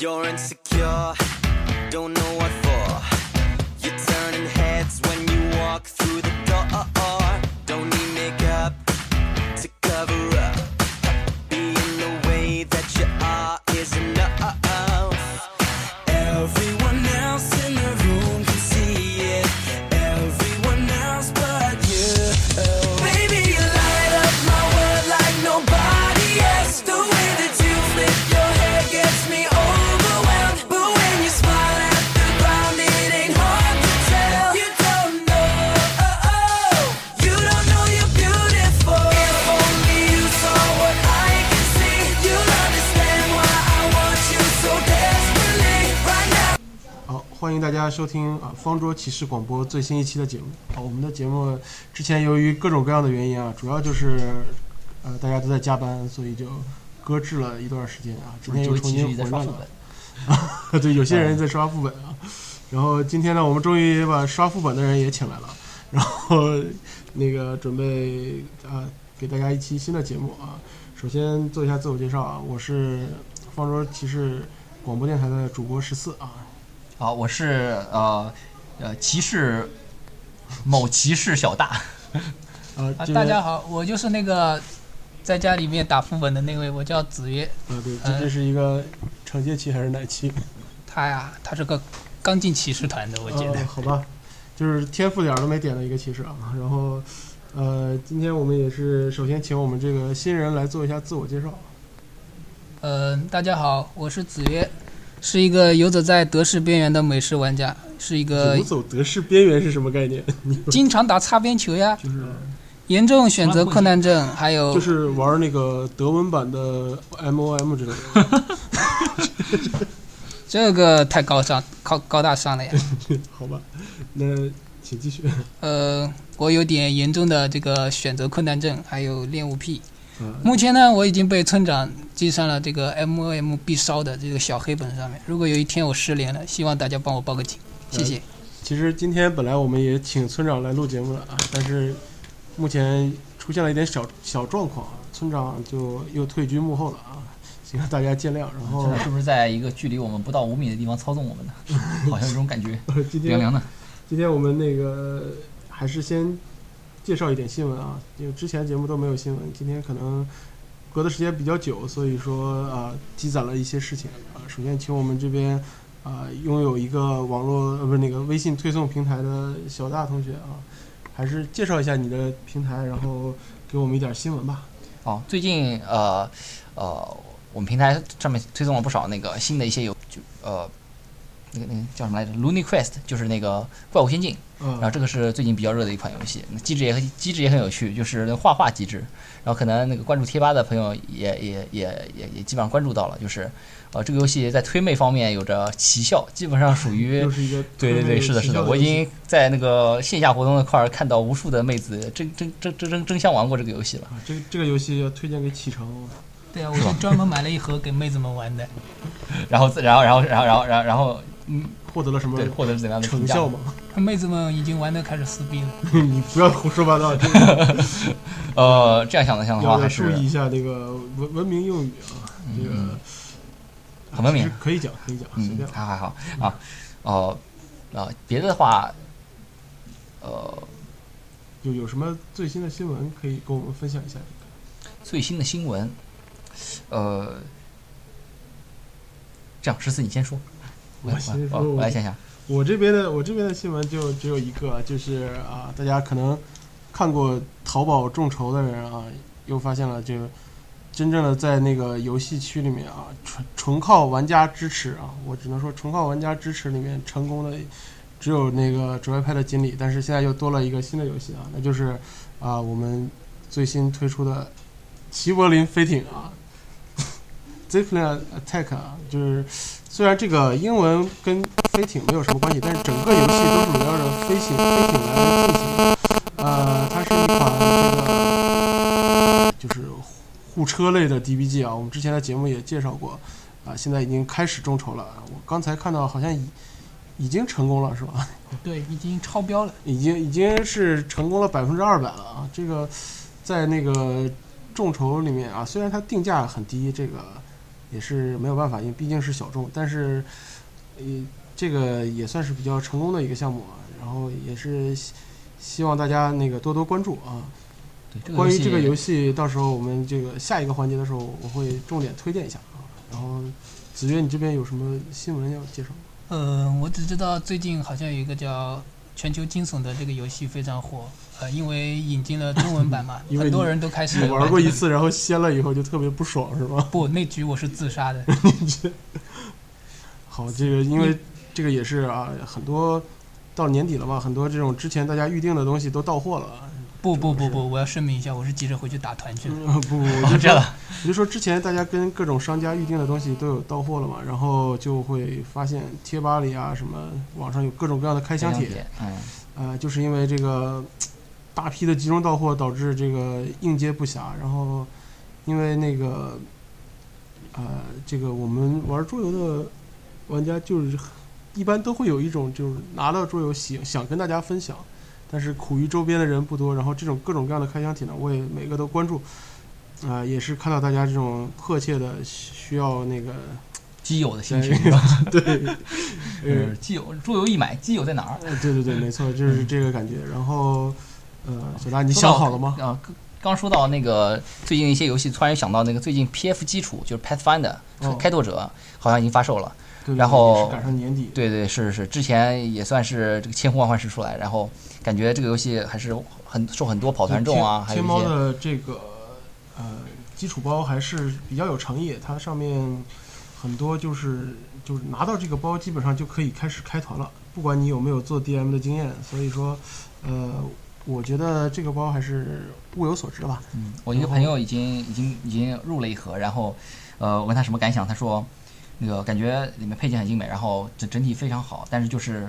You're insecure, don't know what 大家收听啊方桌骑士广播最新一期的节目。啊，我们的节目之前由于各种各样的原因啊，主要就是呃大家都在加班，所以就搁置了一段时间啊。今天又重新回来了。对，有些人在刷副本啊。然后今天呢，我们终于把刷副本的人也请来了，然后那个准备啊给大家一期新的节目啊。首先做一下自我介绍啊，我是方桌骑士广播电台的主播十四啊。好，我是呃呃骑士某骑士小大，啊啊，，大家好，我就是那个在家里面打副本的那位，我叫子曰。啊，对，这这是一个惩戒期还是奶期？他呀，他是个刚进骑士团的，我觉得。哦好吧，就是天赋点都没点的一个骑士啊。然后，呃，今天我们也是首先请我们这个新人来做一下自我介绍。嗯、大家好，我是子曰，是一个游走在德式边缘的美式玩家，是一个游走德式边缘是什么概念？经常打擦边球呀，就是严重选择困难症，还有就是玩那个德文版的 MOM 之类的。这个太高尚、高高大上了呀。好吧，那请继续。呃，我有点严重的这个选择困难症，还有恋物癖。啊，目前呢，我已经被村长记上了这个 M O M 必烧的这个小黑本上面。如果有一天我失联了，希望大家帮我报个警，谢谢。其实今天本来我们也请村长来录节目了啊，但是目前出现了一点小小状况啊，村长就又退居幕后了啊，希望大家见谅。然后现 在是不是在一个距离我们不到五米的地方操纵我们呢？好像有这种感觉，凉凉的。今天我们那个还是先介绍一点新闻啊，因为之前节目都没有新闻，今天可能隔的时间比较久，所以说啊积攒了一些事情啊。首先请我们这边啊拥有一个网络呃不是那个微信推送平台的小大同学啊，还是介绍一下你的平台，然后给我们一点新闻吧。哦，最近呃呃，我们平台上面推送了不少那个新的一些有，就呃那个那个叫什么来着？Looney Quest，就是那个怪物仙境。然后啊这个是最近比较热的一款游戏，那机制也很机制也很有趣，就是那画画机制。然后可能那个关注贴吧的朋友也也也也也基本上关注到了，就是呃这个游戏在推妹方面有着奇效，基本上属于 又是一个对对对，是的，是的，我已经在那个线下活动那块儿看到无数的妹子争争争争争争相玩过这个游戏了。啊，这个这个游戏要推荐给启程哦。对啊，我就专门买了一盒给妹子们玩的。然后然后然后然后然后然后然后嗯，获得了什么对获得了怎样的成效吗？妹子们已经玩的开始撕逼了。你不要胡说八道，这个 呃，这样想的想的话要注还是意一下那个文文明用语啊，这个嗯很文明可以讲，可以讲，随嗯便，。还还好啊，哦啊，别的话，呃，有有什么最新的新闻可以跟我们分享一下？最新的新闻，呃，这样十四你先说，我我我先说我我来想想，我这边的我这边的新闻就只有一个，就是啊，大家可能看过淘宝众筹的人啊，又发现了这个真正的在那个游戏区里面啊，纯纯靠玩家支持啊，我只能说纯靠玩家支持里面成功的只有那个折外派的锦鲤，但是现在又多了一个新的游戏啊，那就是啊我们最新推出的齐柏林飞艇啊 Zeppelin Attack 啊，就是虽然这个英文跟飞艇没有什么关系，但是整个游戏都是围绕着飞行飞艇来进行的。呃，它是一款这个就是护车类的 DBG 啊，我们之前的节目也介绍过啊，现在已经开始众筹了。我刚才看到好像已已经成功了，是吧？对，已经超标了。已经已经是成功了百分之二百了啊！这个在那个众筹里面啊，虽然它定价很低，这个也是没有办法，因为毕竟是小众，但是呃这个也算是比较成功的一个项目啊，然后也是希希望大家那个多多关注啊。这个关于这个游戏，到时候我们这个下一个环节的时候，我会重点推荐一下啊。然后子曰，你这边有什么新闻要介绍吗？呃，我只知道最近好像有一个叫《全球惊悚》的这个游戏非常火，呃，因为引进了中文版嘛 很多人都开始你玩过一次，然后歇了以后就特别不爽，是吧？不，那局我是自杀的。好，这个因为这个也是啊，很多到年底了嘛，很多这种之前大家预定的东西都到货了。不不不不，我要声明一下，我是急着回去打团去的。嗯，不，我哦就这样的，我就说之前大家跟各种商家预定的东西都有到货了嘛，然后就会发现贴吧里啊什么网上有各种各样的开箱帖，，嗯，呃，就是因为这个大批的集中到货，导致这个应接不暇。然后因为那个呃，这个我们玩桌游的玩家就是一般都会有一种就是拿到桌游喜想跟大家分享，但是苦于周边的人不多。然后这种各种各样的开箱体呢，我也每个都关注。啊、也是看到大家这种迫切的需要那个 基友的心情对 基友桌游一买，基友在哪儿？呃，对对对，没错，就是这个感觉。然后，呃，小大，你想好了吗？啊，刚刚说到那个最近一些游戏，突然想到那个最近 PF 基础就是 Pathfinder 哦开拓者好像已经发售了。对对然后赶上年底，对对，是是，之前也算是这个千呼万唤始出来，然后感觉这个游戏还是很受很多跑团众啊，还有天猫的这个呃基础包还是比较有诚意，它上面很多就是就是拿到这个包，基本上就可以开始开团了，不管你有没有做 DM 的经验。所以说，呃，我觉得这个包还是物有所值吧。嗯，我一个朋友已经已经已经入了一盒，然后，呃，我问他什么感想，他说，那个感觉里面配件很精美，然后整整体非常好，但是就是，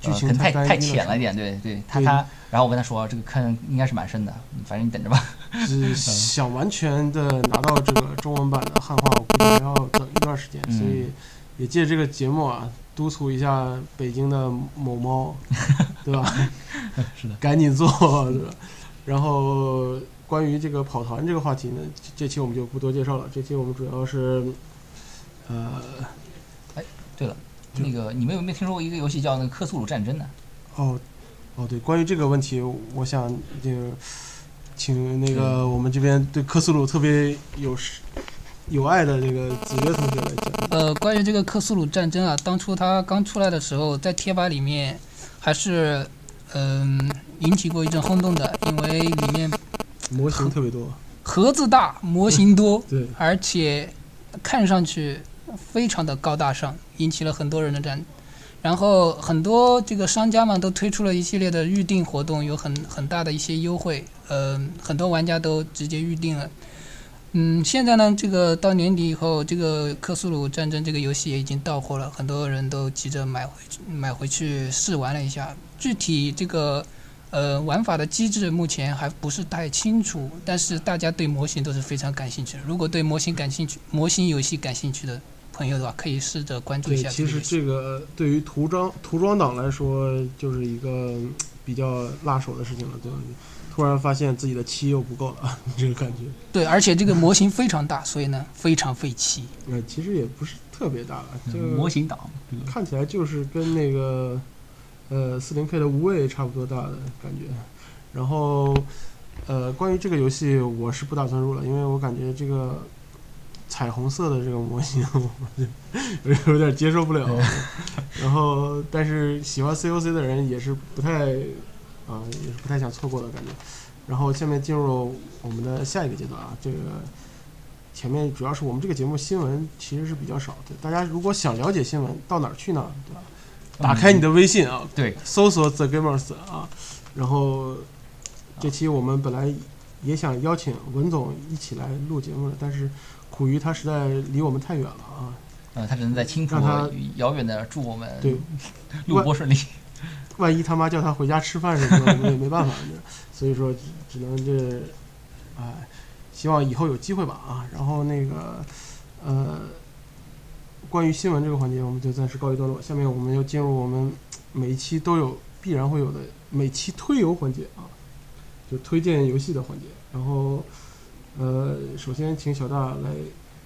剧呃，可能情太太浅了一点，对对，他他，然后我跟他说，这个坑应该是蛮深的，反正你等着吧。是想完全的拿到这个中文版的汉化，我估计还要等一段时间，嗯所以也借这个节目啊，督促一下北京的某猫，对吧？是的，赶紧做，对吧？然后关于这个跑团这个话题呢，这这期我们就不多介绍了。这期我们主要是，呃，对了，那个你们有没有听说过一个游戏叫那个克苏鲁战争呢？哦，哦，对，关于这个问题，我想就请那个我们这边对科苏鲁特别有有爱的这个子曰同学来讲。呃，关于这个克苏鲁战争啊，当初它刚出来的时候，在贴吧里面还是嗯、引起过一阵轰动的，因为里面模型特别多，盒子大，模型多，对，而且看上去非常的高大上，引起了很多人的战。然后很多这个商家嘛都推出了一系列的预定活动，有很很大的一些优惠，呃，很多玩家都直接预定了。嗯，现在呢，这个到年底以后，这个克苏鲁战争这个游戏也已经到货了，很多人都急着买回去买回去试玩了一下。具体这个呃玩法的机制目前还不是太清楚，但是大家对模型都是非常感兴趣的。如果对模型感兴趣、模型游戏感兴趣的朋友的话，可以试着关注一对，下其实。这个对于涂装涂装党来说，就是一个比较辣手的事情了，对吧？突然发现自己的漆又不够了，这个感觉。对，而且这个模型非常大，所以呢非常费漆。呃，其实也不是特别大了，就模型党，看起来就是跟那个呃四零 K 的无畏差不多大的感觉。然后呃，关于这个游戏，我是不打算入了，因为我感觉这个彩虹色的这个模型，我就有点接受不了。然后，但是喜欢 COC 的人也是不太啊、也是不太想错过的感觉。然后下面进入我们的下一个阶段啊，这个前面主要是我们这个节目新闻其实是比较少的，大家如果想了解新闻，到哪儿去呢？对吧？打开你的微信啊，对，搜索 The Gamers 啊，然后这期我们本来也想邀请文总一起来录节目的，但是苦于他实在离我们太远了啊。呃，他只能在青浦让他遥远的祝我们对录播顺利。万一他妈叫他回家吃饭什么的，我们也没办法，所以说只能这，哎，希望以后有机会吧啊。然后那个呃，关于新闻这个环节，我们就暂时告一段落。下面我们要进入我们每一期都有必然会有的每期推游环节啊，就推荐游戏的环节。然后呃，首先请小大来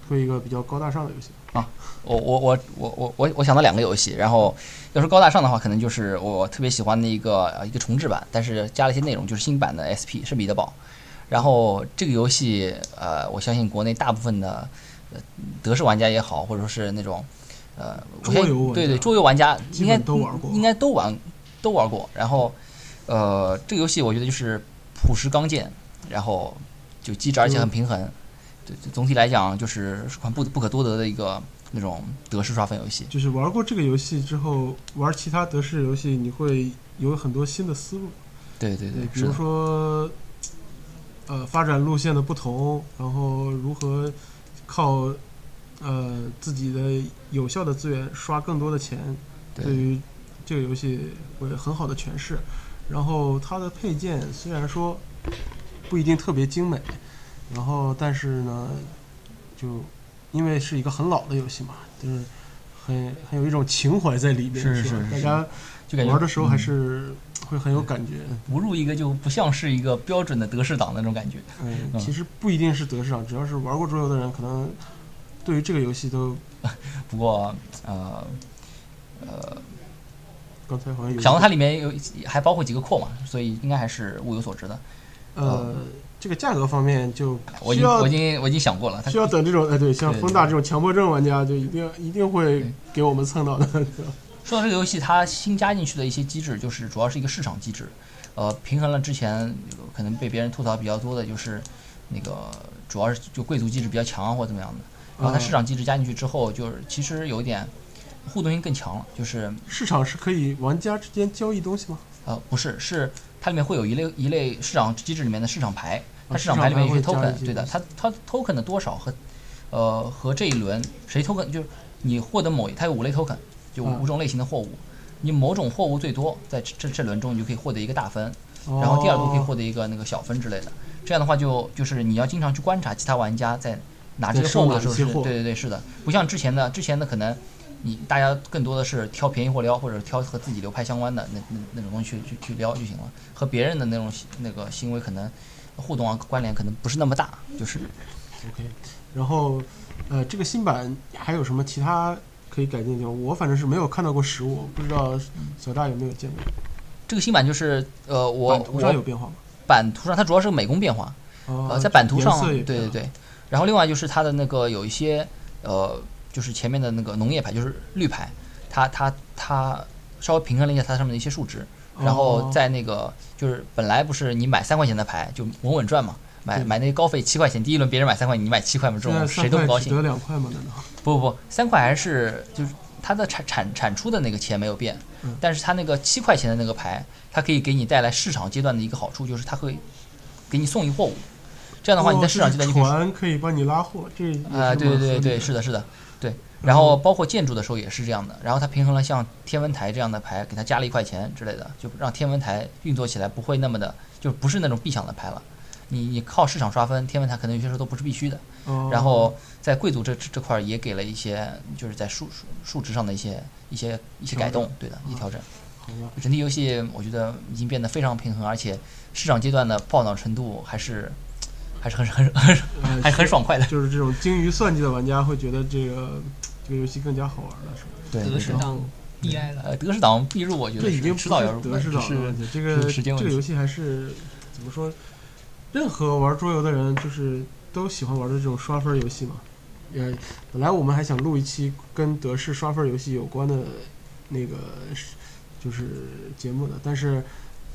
推一个比较高大上的游戏啊。我我我我我我我想到两个游戏，然后要说高大上的话，可能就是我特别喜欢的一个呃一个重置版，但是加了一些内容，就是新版的 SP 是彼得堡。然后这个游戏，呃，我相信国内大部分的呃德式玩家也好，或者说是那种呃桌游对对桌游玩家应该都玩过应该都玩都玩过。然后呃这个游戏我觉得就是朴实刚健，然后就机制而且很平衡。对，对总体来讲就是是款不不可多得的一个那种德式刷分游戏。就是玩过这个游戏之后，玩其他德式游戏，你会有很多新的思路。对对对，比如，说，呃，发展路线的不同，然后如何靠呃自己的有效的资源刷更多的钱，对对于这个游戏会很好的诠释。然后它的配件虽然说不一定特别精美，然后但是呢，就因为是一个很老的游戏嘛，就是很很有一种情怀在里面，是是吧是大家就感觉玩的时候还嗯是会很有感觉。不入一个就不像是一个标准的德式党那种感觉。其实不一定是德式党，只要是玩过桌游的人，可能对于这个游戏都 不过呃呃，刚才好像有想到它里面有还包括几个扩嘛，所以应该还是物有所值的。呃这个价格方面就我已经要我已经我已经想过了，它需要等这种哎对，像对风大这种强迫症玩家就一定一定会给我们蹭到的。说到这个游戏，它新加进去的一些机制，就是主要是一个市场机制，呃，平衡了之前可能被别人吐槽比较多的，就是那个主要是就贵族机制比较强或怎么样的。然后它啊市场机制加进去之后，就是其实有一点互动性更强了，就是市场是可以玩家之间交易东西吗？呃不是是它里面会有一类一类市场机制里面的市场牌，它啊市场牌里面有一些 token，对的，它它 token 的多少和呃和这一轮谁 token 就是你获得某它有五类 token，就啊五种类型的货物，你某种货物最多在这这这轮中你就可以获得一个大分，然然后第二轮可以获得一个那个小分之类的。这样的话就就是你要经常去观察其他玩家在拿这在些货物的时候是，对对对，是的，不像之前的之前的可能。你大家更多的是挑便宜货撩，或者挑和自己流派相关的那那那种东西去去去撩就行了，和别人的那种行那个行为可能互动啊关联可能不是那么大，就是哦 OK，然后呃这个新版还有什么其他可以改进的地方？我反正是没有看到过实物，不知道小大有没有见过。这个新版就是呃我版图上有变化吗？版图上它主要是个美工变化，呃呃，在版图上，对对对。然后另外就是它的那个有一些呃，就是前面的那个农业牌，就是绿牌，它它它稍微平衡了一下它上面的一些数值，然后哦在那个就是本来不是你买三块钱的牌就稳稳赚嘛，买买那个高费七块钱，第一轮别人买三块，你买七块嘛，这种谁都不高兴得。两块吗？难道？不不不，三块还是就是它的产产产出的那个钱没有变，嗯但是它那个七块钱的那个牌，它可以给你带来市场阶段的一个好处，就是它会给你送一货物。这样的话，你在市场阶段哦就可以船可以帮你拉货，这啊、是对对对对，是的，是的，对。然后包括建筑的时候也是这样的，然后它平衡了像天文台这样的牌，给它加了一块钱之类的，就让天文台运作起来不会那么的，就不是那种必抢的牌了。你你靠市场刷分，天文台可能有些时候都不是必须的。哦然后在贵族这这这块儿也给了一些，就是在数数数值上的一些一些一些改动，对的，一些调整。整体游戏我觉得已经变得非常平衡，而且市场阶段的爆脑程度还是还是很很很呃还很爽快的。就是这种精于算计的玩家会觉得这个这个游戏更加好玩了，是吧？对德式党必爱了。呃，德式党必入，我觉得已经迟早要入德式党的是问题，这个是时间问题这个游戏还是怎么说？任何玩桌游的人就是都喜欢玩的这种刷分游戏嘛。呃，本来我们还想录一期跟德式刷分游戏有关的那个是就是节目的，但是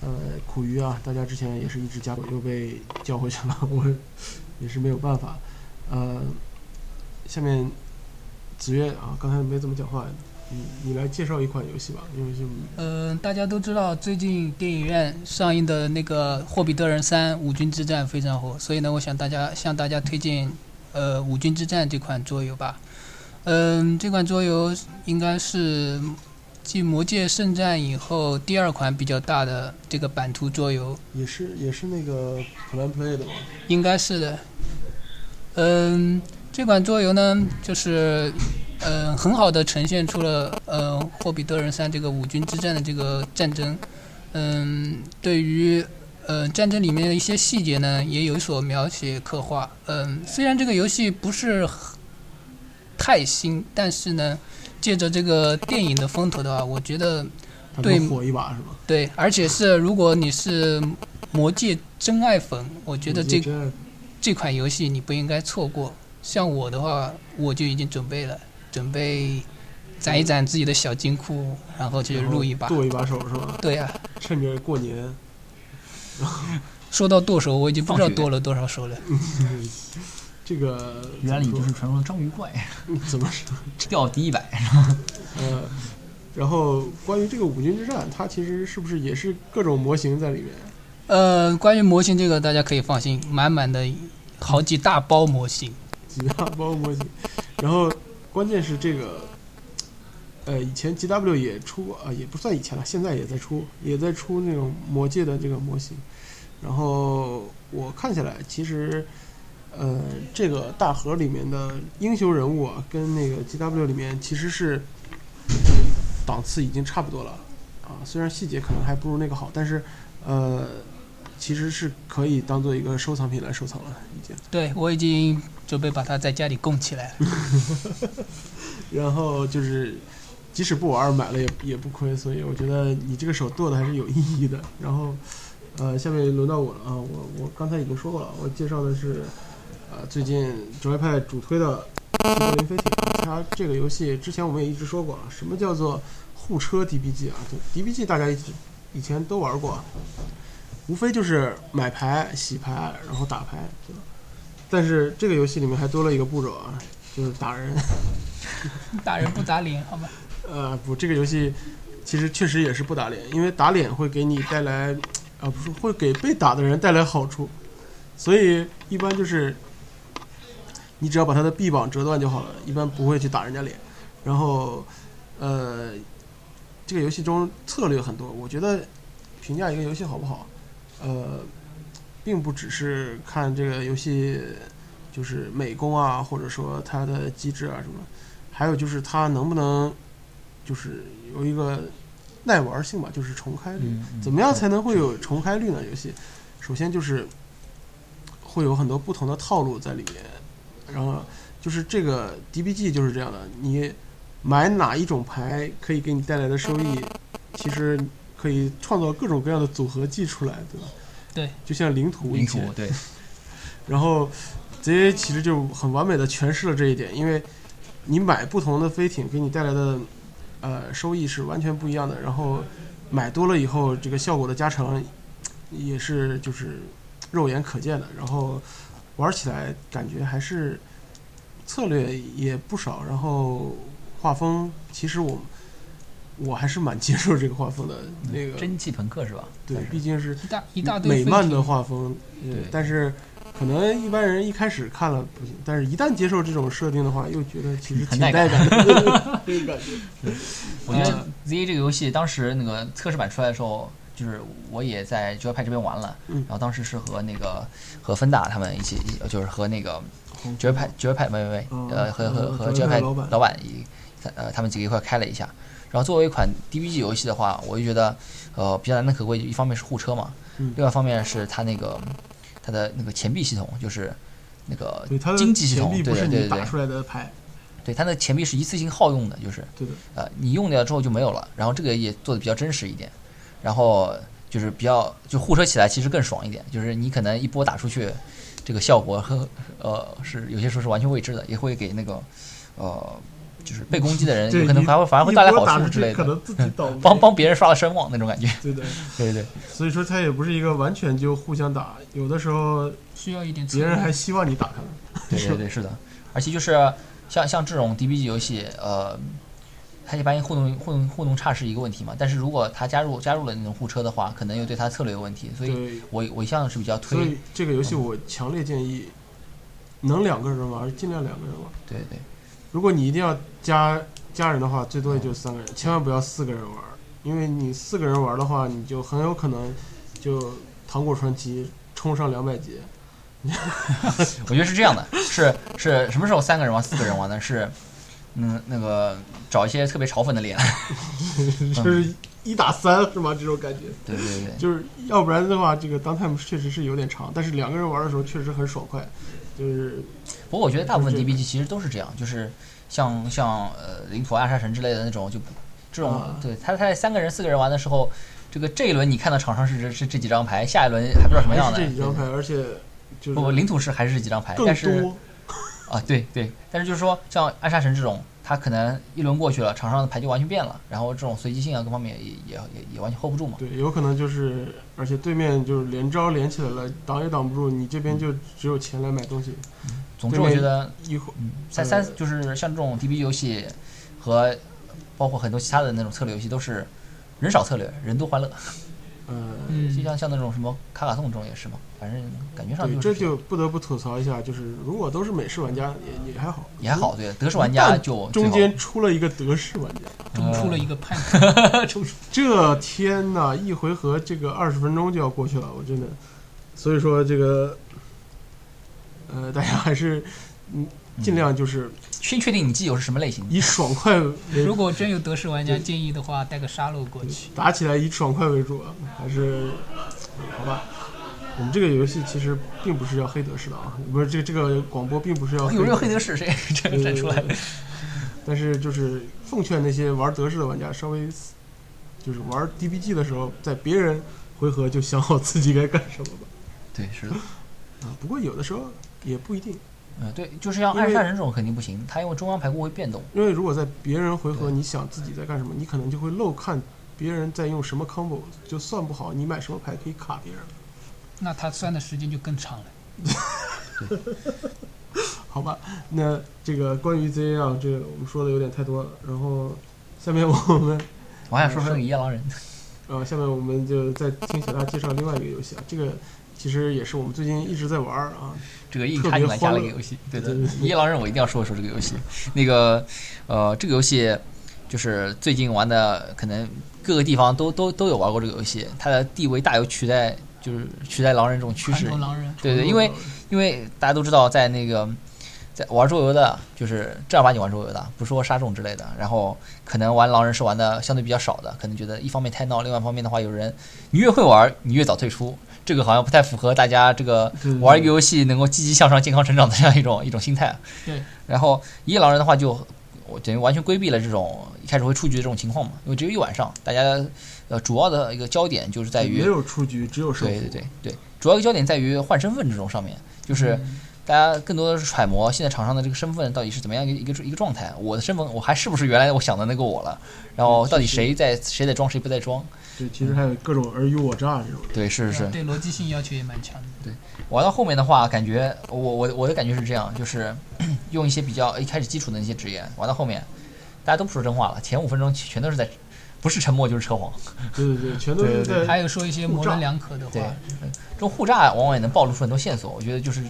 呃，苦于啊，大家之前也是一直加我，又被叫回去了，我也是没有办法。呃，下面子越啊，刚才没怎么讲话，你你来介绍一款游戏吧，因为是嗯、大家都知道最近电影院上映的那个《霍比特人三：五军之战》非常火，所以呢，我想大家向大家推荐呃《五军之战》这款桌游吧。嗯，这款桌游应该是继《魔界圣战》以后第二款比较大的这个版图桌游，也是也是那个 Plan Play 的吧，应该是的。嗯，这款桌游呢，就是嗯很好的呈现出了嗯霍比特人三这个五军之战的这个战争。嗯，对于呃战争里面的一些细节呢，也有所描写刻画。嗯，虽然这个游戏不是很太新，但是呢，借着这个电影的风头的话，我觉得对火一把是吧？对，而且是如果你是魔界真爱粉，我觉得这这款游戏你不应该错过。像我的话，我就已经准备了，准备攒一攒自己的小金库，然后去入一把。剁一把手是吧？对啊，趁着过年，说到剁手，我已经不知道剁了多少手了。这个原理就是传说中的章鱼怪，怎么说？掉第一百。呃，然后关于这个五军之战，它其实是不是也是各种模型在里面？呃，关于模型这个，大家可以放心，满满的好几大包模型。几大包模型，然后关键是这个，呃，以前 GW 也出啊、也不算以前了，现在也在出，也在出那种魔界的这个模型。然后我看下来，其实，呃，这个大盒里面的英雄人物啊，跟那个 GW 里面其实是档次已经差不多了啊。虽然细节可能还不如那个好，但是呃，其实是可以当做一个收藏品来收藏了，已经。对我已经准备把它在家里供起来了。然后就是，即使不玩买了也也不亏，所以我觉得你这个手剁的还是有意义的。然后，呃，下面轮到我了啊，我我刚才已经说过了，我介绍的是，呃，最近折派主推的《西柏林飞艇》，它这个游戏之前我们也一直说过啊，什么叫做护车 DBG 啊？对，DBG 大家一直以前都玩过，无非就是买牌、洗牌，然后打牌，对吧？但是这个游戏里面还多了一个步骤啊，就是打人。打人不打脸，好吗？呃，不，这个游戏其实确实也是不打脸，因为打脸会给你带来，啊，不是会给被打的人带来好处，所以一般就是你只要把他的臂膀折断就好了，一般不会去打人家脸。然后，呃，这个游戏中策略很多，我觉得评价一个游戏好不好，呃，并不只是看这个游戏就是美工啊，或者说它的机制啊什么。还有就是它能不能就是有一个耐玩性吧，就是重开率。怎么样才能会有重开率呢？游戏首先就是会有很多不同的套路在里面，然后就是这个 DBG 就是这样的，你买哪一种牌可以给你带来的收益，其实可以创造各种各样的组合技出来，对吧？对，就像领土以领土对，然后贼其实就很完美的诠释了这一点，因为你买不同的飞艇给你带来的呃收益是完全不一样的，然后买多了以后，这个效果的加成也是就是肉眼可见的，然后玩起来感觉还是策略也不少，然后画风其实我我还是蛮接受这个画风的，那个蒸汽朋克是吧？对毕竟是一大一大堆美漫的画风，呃对，但是可能一般人一开始看了不行，但是一旦接受这种设定的话，又觉得其实挺很带带感的，这个感觉。我觉得呃 ZA 这个游戏当时那个测试版出来的时候，就是我也在绝派这边玩了，嗯然后当时是和那个和芬达他们一起，就是和那个绝派绝派没没没，嗯呃和和嗯和绝派老板一呃他们几个一块开了一下。然后作为一款 DBG 游戏的话，我就觉得呃比较难能可贵，一方面是互车嘛，嗯另外一方面是它那个它的那个钱币系统，就是那个经济系统，对对对对是你打出来的牌，对，它的钱币是一次性耗用的，就是对的，呃，你用掉之后就没有了。然后这个也做的比较真实一点，然后就是比较就互车起来其实更爽一点，就是你可能一波打出去，这个效果和呃是有些时候是完全未知的，也会给那个呃就是被攻击的人对有可能还会反而会带来好处之类的，可能自己倒 帮帮别人刷了声望那种感觉。对 对，对对所以说它也不是一个完全就互相打，有的时候需要一点策别人还希望你打他。对对对，是的。而且就是像像这种 DBG 游戏，呃，它一般互动互动互动差是一个问题嘛，但是如果他加入加入了那种护车的话，可能又对他策略有问题，所以，我我一向是比较推所以这个游戏我强烈建议，能两个人玩尽量两个人玩。对对。如果你一定要加加人的话，最多也就三个人，千万不要四个人玩，因为你四个人玩的话，你就很有可能就糖果传奇冲上两百级。我觉得是这样的，是是什么时候三个人玩、四个人玩呢？是，嗯，那个找一些特别嘲讽的脸，就是一打三是吗？这种感觉，对对对，就是要不然的话，这个 downtime 确实是有点长，但是两个人玩的时候确实很爽快。就是不过我觉得大部分 DBG 其实都是这样，就是像像呃领土暗杀神之类的那种，就这种、啊对他他在三个人四个人玩的时候，这个这一轮你看到场上是这是这几张牌，下一轮还不知道什么样的。这几张牌，而且就是不不，领土是还是这几张牌，但是多。啊对对，但是就是说像暗杀神这种，他可能一轮过去了，场上的牌就完全变了，然后这种随机性啊各方面也也也也完全 hold 不住嘛。对，有可能就是，而且对面就是连招连起来了，挡也挡不住，你这边就只有钱来买东西。总之，我觉得一会嗯，三呃三就是像这种 DB 游戏和包括很多其他的那种策略游戏都是人少策略，人多欢乐。呃，嗯。就像像那种什么卡卡颂这种也是嘛，反正感觉上对，就是这就不得不吐槽一下，就是如果都是美式玩家也也还好，也还好，对，德式玩家就中间出了一个德式玩家，中出了一个叛徒，中这天呐，一回合这个二十分钟就要过去了，我真的，所以说这个，呃，大家还是嗯尽量就是先确定你基友是什么类型的。以爽快为如果真有德式玩家建议的话，带个沙漏过去。打起来以爽快为主啊，还是好吧。我们这个游戏其实并不是要黑德式的啊，不是这个这个广播并不是要有没有黑德德式？谁站出来？但是就是奉劝那些玩德式的玩家，稍微就是玩 DBG 的时候，在别人回合就想好自己该干什么吧。对，是的，啊，不过有的时候也不一定，嗯，对，就是要暗杀人这种肯定不行，他因为中央排库会变动。因为如果在别人回合你想自己在干什么，你可能就会漏看别人在用什么 combo，就算不好你买什么牌可以卡别人。那他算的时间就更长了。好吧，那这个关于 ZA 啊，这个我们说的有点太多了。然后下面我们我还想说说那个一夜狼人，呃，下面我们就再听小大介绍另外一个游戏啊，这个其实也是我们最近一直在玩啊。这个硬插进来加了一个游戏，对的，对对夜狼人我一定要说一说这个游戏。那个呃，这个游戏就是最近玩的，可能各个地方都都都有玩过这个游戏，它的地位大有取代，就是取代狼人这种趋势。对对，因为因为大家都知道，在那个在玩桌游的，就是正儿八经玩桌游的，不说杀众之类的，然后可能玩狼人是玩的相对比较少的，可能觉得一方面太闹，另外一方面的话，有人你越会玩，你越早退出，这个好像不太符合大家这个玩一个游戏能够积极向上、健康成长的这样一种一种心态。对，然后一夜狼人的话就。我等于完全规避了这种一开始会出局的这种情况嘛，因为只有一晚上，大家呃主要的一个焦点就是在于没有出局，只有胜负。对对对对，主要一个焦点在于换身份这种上面，就是嗯大家更多的是揣摩现在场上的这个身份到底是怎么样一个一个一个状态。我的身份我还是不是原来我想的那个我了？然后到底谁在谁在装谁不在装？对，其实还有各种尔虞我诈这种。对，是是是。对逻辑性要求也蛮强的。对玩到后面的话，感觉我我我的感觉是这样，就是 用一些比较一开始基础的那些职业，玩到后面大家都不说真话了，前五分钟全都是在不是沉默就是扯谎。对对对，全都是对对在还有说一些模棱两可的对话，，这种互诈往往也能暴露出很多线索。我觉得就是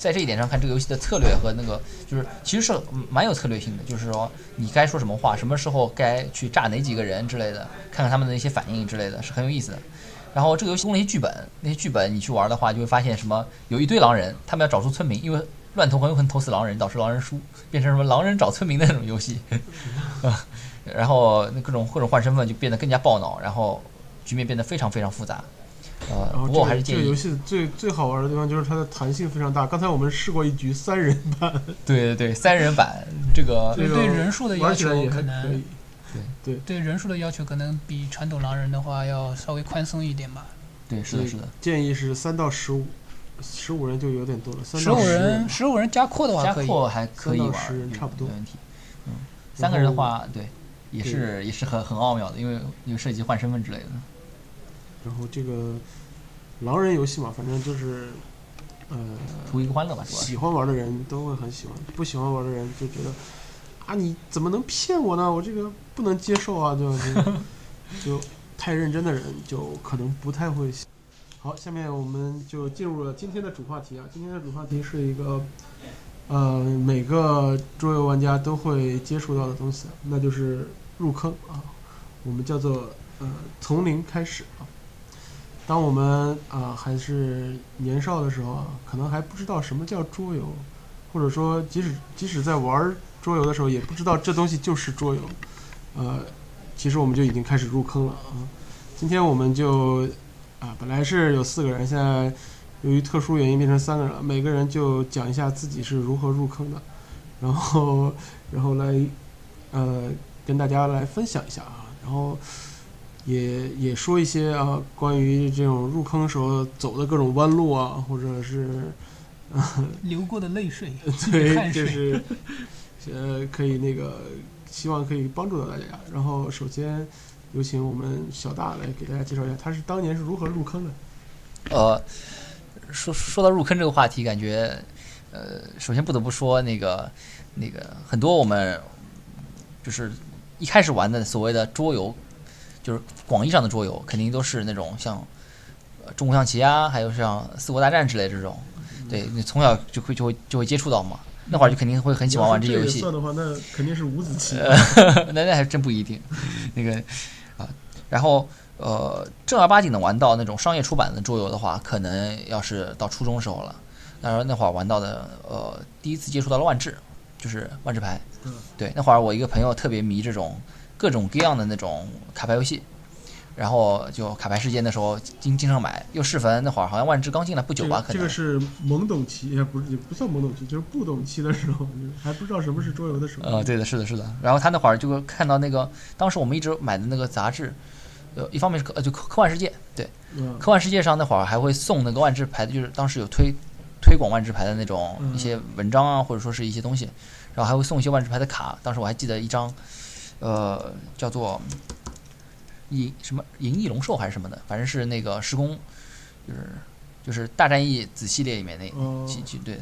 在这一点上看，这个游戏的策略和那个就是其实是蛮有策略性的，就是说你该说什么话，什么时候该去炸哪几个人之类的，看看他们的一些反应之类的，是很有意思的。然后这个游戏供了一些剧本，那些剧本你去玩的话，就会发现什么有一堆狼人，他们要找出村民，因为乱投很有可能投死狼人，导致狼人输，变成什么狼人找村民的那种游戏。然后那各种各种换身份就变得更加爆脑，然后局面变得非常非常复杂。呃，然后不过我还这个这个游议，戏最最好玩的地方就是它的弹性非常大。刚才我们试过一局三人版，对对对，三人版这个这个对人数的要玩起来也求可还可能对。对对人数的要求可能比传统狼人的话要稍微宽松一点吧。对是的是的，建议是三到十五，十五人就有点多了。三十到五人，十五人加扩的话可以。加扩还可以三到玩，对十人差不多没问题。嗯，三个人的话，对，也是也是很很奥妙的，因为因为涉及换身份之类的。然后这个狼人游戏嘛，反正就是呃，图一个欢乐吧。喜欢玩的人都会很喜欢，不喜欢玩的人就觉得啊，你怎么能骗我呢？我这个不能接受啊，对吧？就 就太认真的人就可能不太会。好，下面我们就进入了今天的主话题啊。今天的主话题是一个呃每个桌游玩家都会接触到的东西，那就是入坑啊，我们叫做呃从零开始啊。当我们啊、还是年少的时候啊，可能还不知道什么叫桌游，或者说即使即使在玩桌游的时候，也不知道这东西就是桌游。呃，其实我们就已经开始入坑了啊。今天我们就啊，本来是有四个人，现在由于特殊原因变成三个人了，每个人就讲一下自己是如何入坑的，然后然后来呃跟大家来分享一下啊，然后也也说一些啊关于这种入坑时候走的各种弯路啊，或者是 流过的泪水，对，就是呃可以那个希望可以帮助到大家。然后首先有请我们小大来给大家介绍一下，他是当年是如何入坑的。呃，说说到入坑这个话题，感觉呃，首先不得不说那个那个很多我们就是一开始玩的所谓的桌游，就是广义上的桌游，肯定都是那种像呃中国象棋啊，还有像四国大战之类这种，对你从小就会就会就会接触到嘛，那会儿就肯定会很喜欢玩这游戏。算的话，那肯定是五子棋。那那还真不一定，那个啊，然后呃，正儿八经的玩到那种商业出版的桌游的话，可能要是到初中时候了。当然那会儿玩到的呃，第一次接触到了万智，就是万智牌。嗯对，那会儿我一个朋友特别迷这种各种各样的那种卡牌游戏，然后就卡牌世界那时候经经常买，又适逢那会儿好像万智刚进来不久吧，可能这个是懵懂期，也不是也不算懵懂期，就是不懂期的时候，还不知道什么是桌游的时候。呃，对的，是的，是的。然后他那会儿就看到那个，当时我们一直买的那个杂志，呃，一方面是科呃就科科幻世界，对，嗯，科幻世界上那会儿还会送那个万智牌的，就是当时有推推广万智牌的那种嗯一些文章啊，或者说是一些东西，然后还会送一些万智牌的卡。当时我还记得一张，呃，叫做银什么银翼龙兽还是什么的，反正是那个时空，就是就是大战役子系列里面那哦几几对，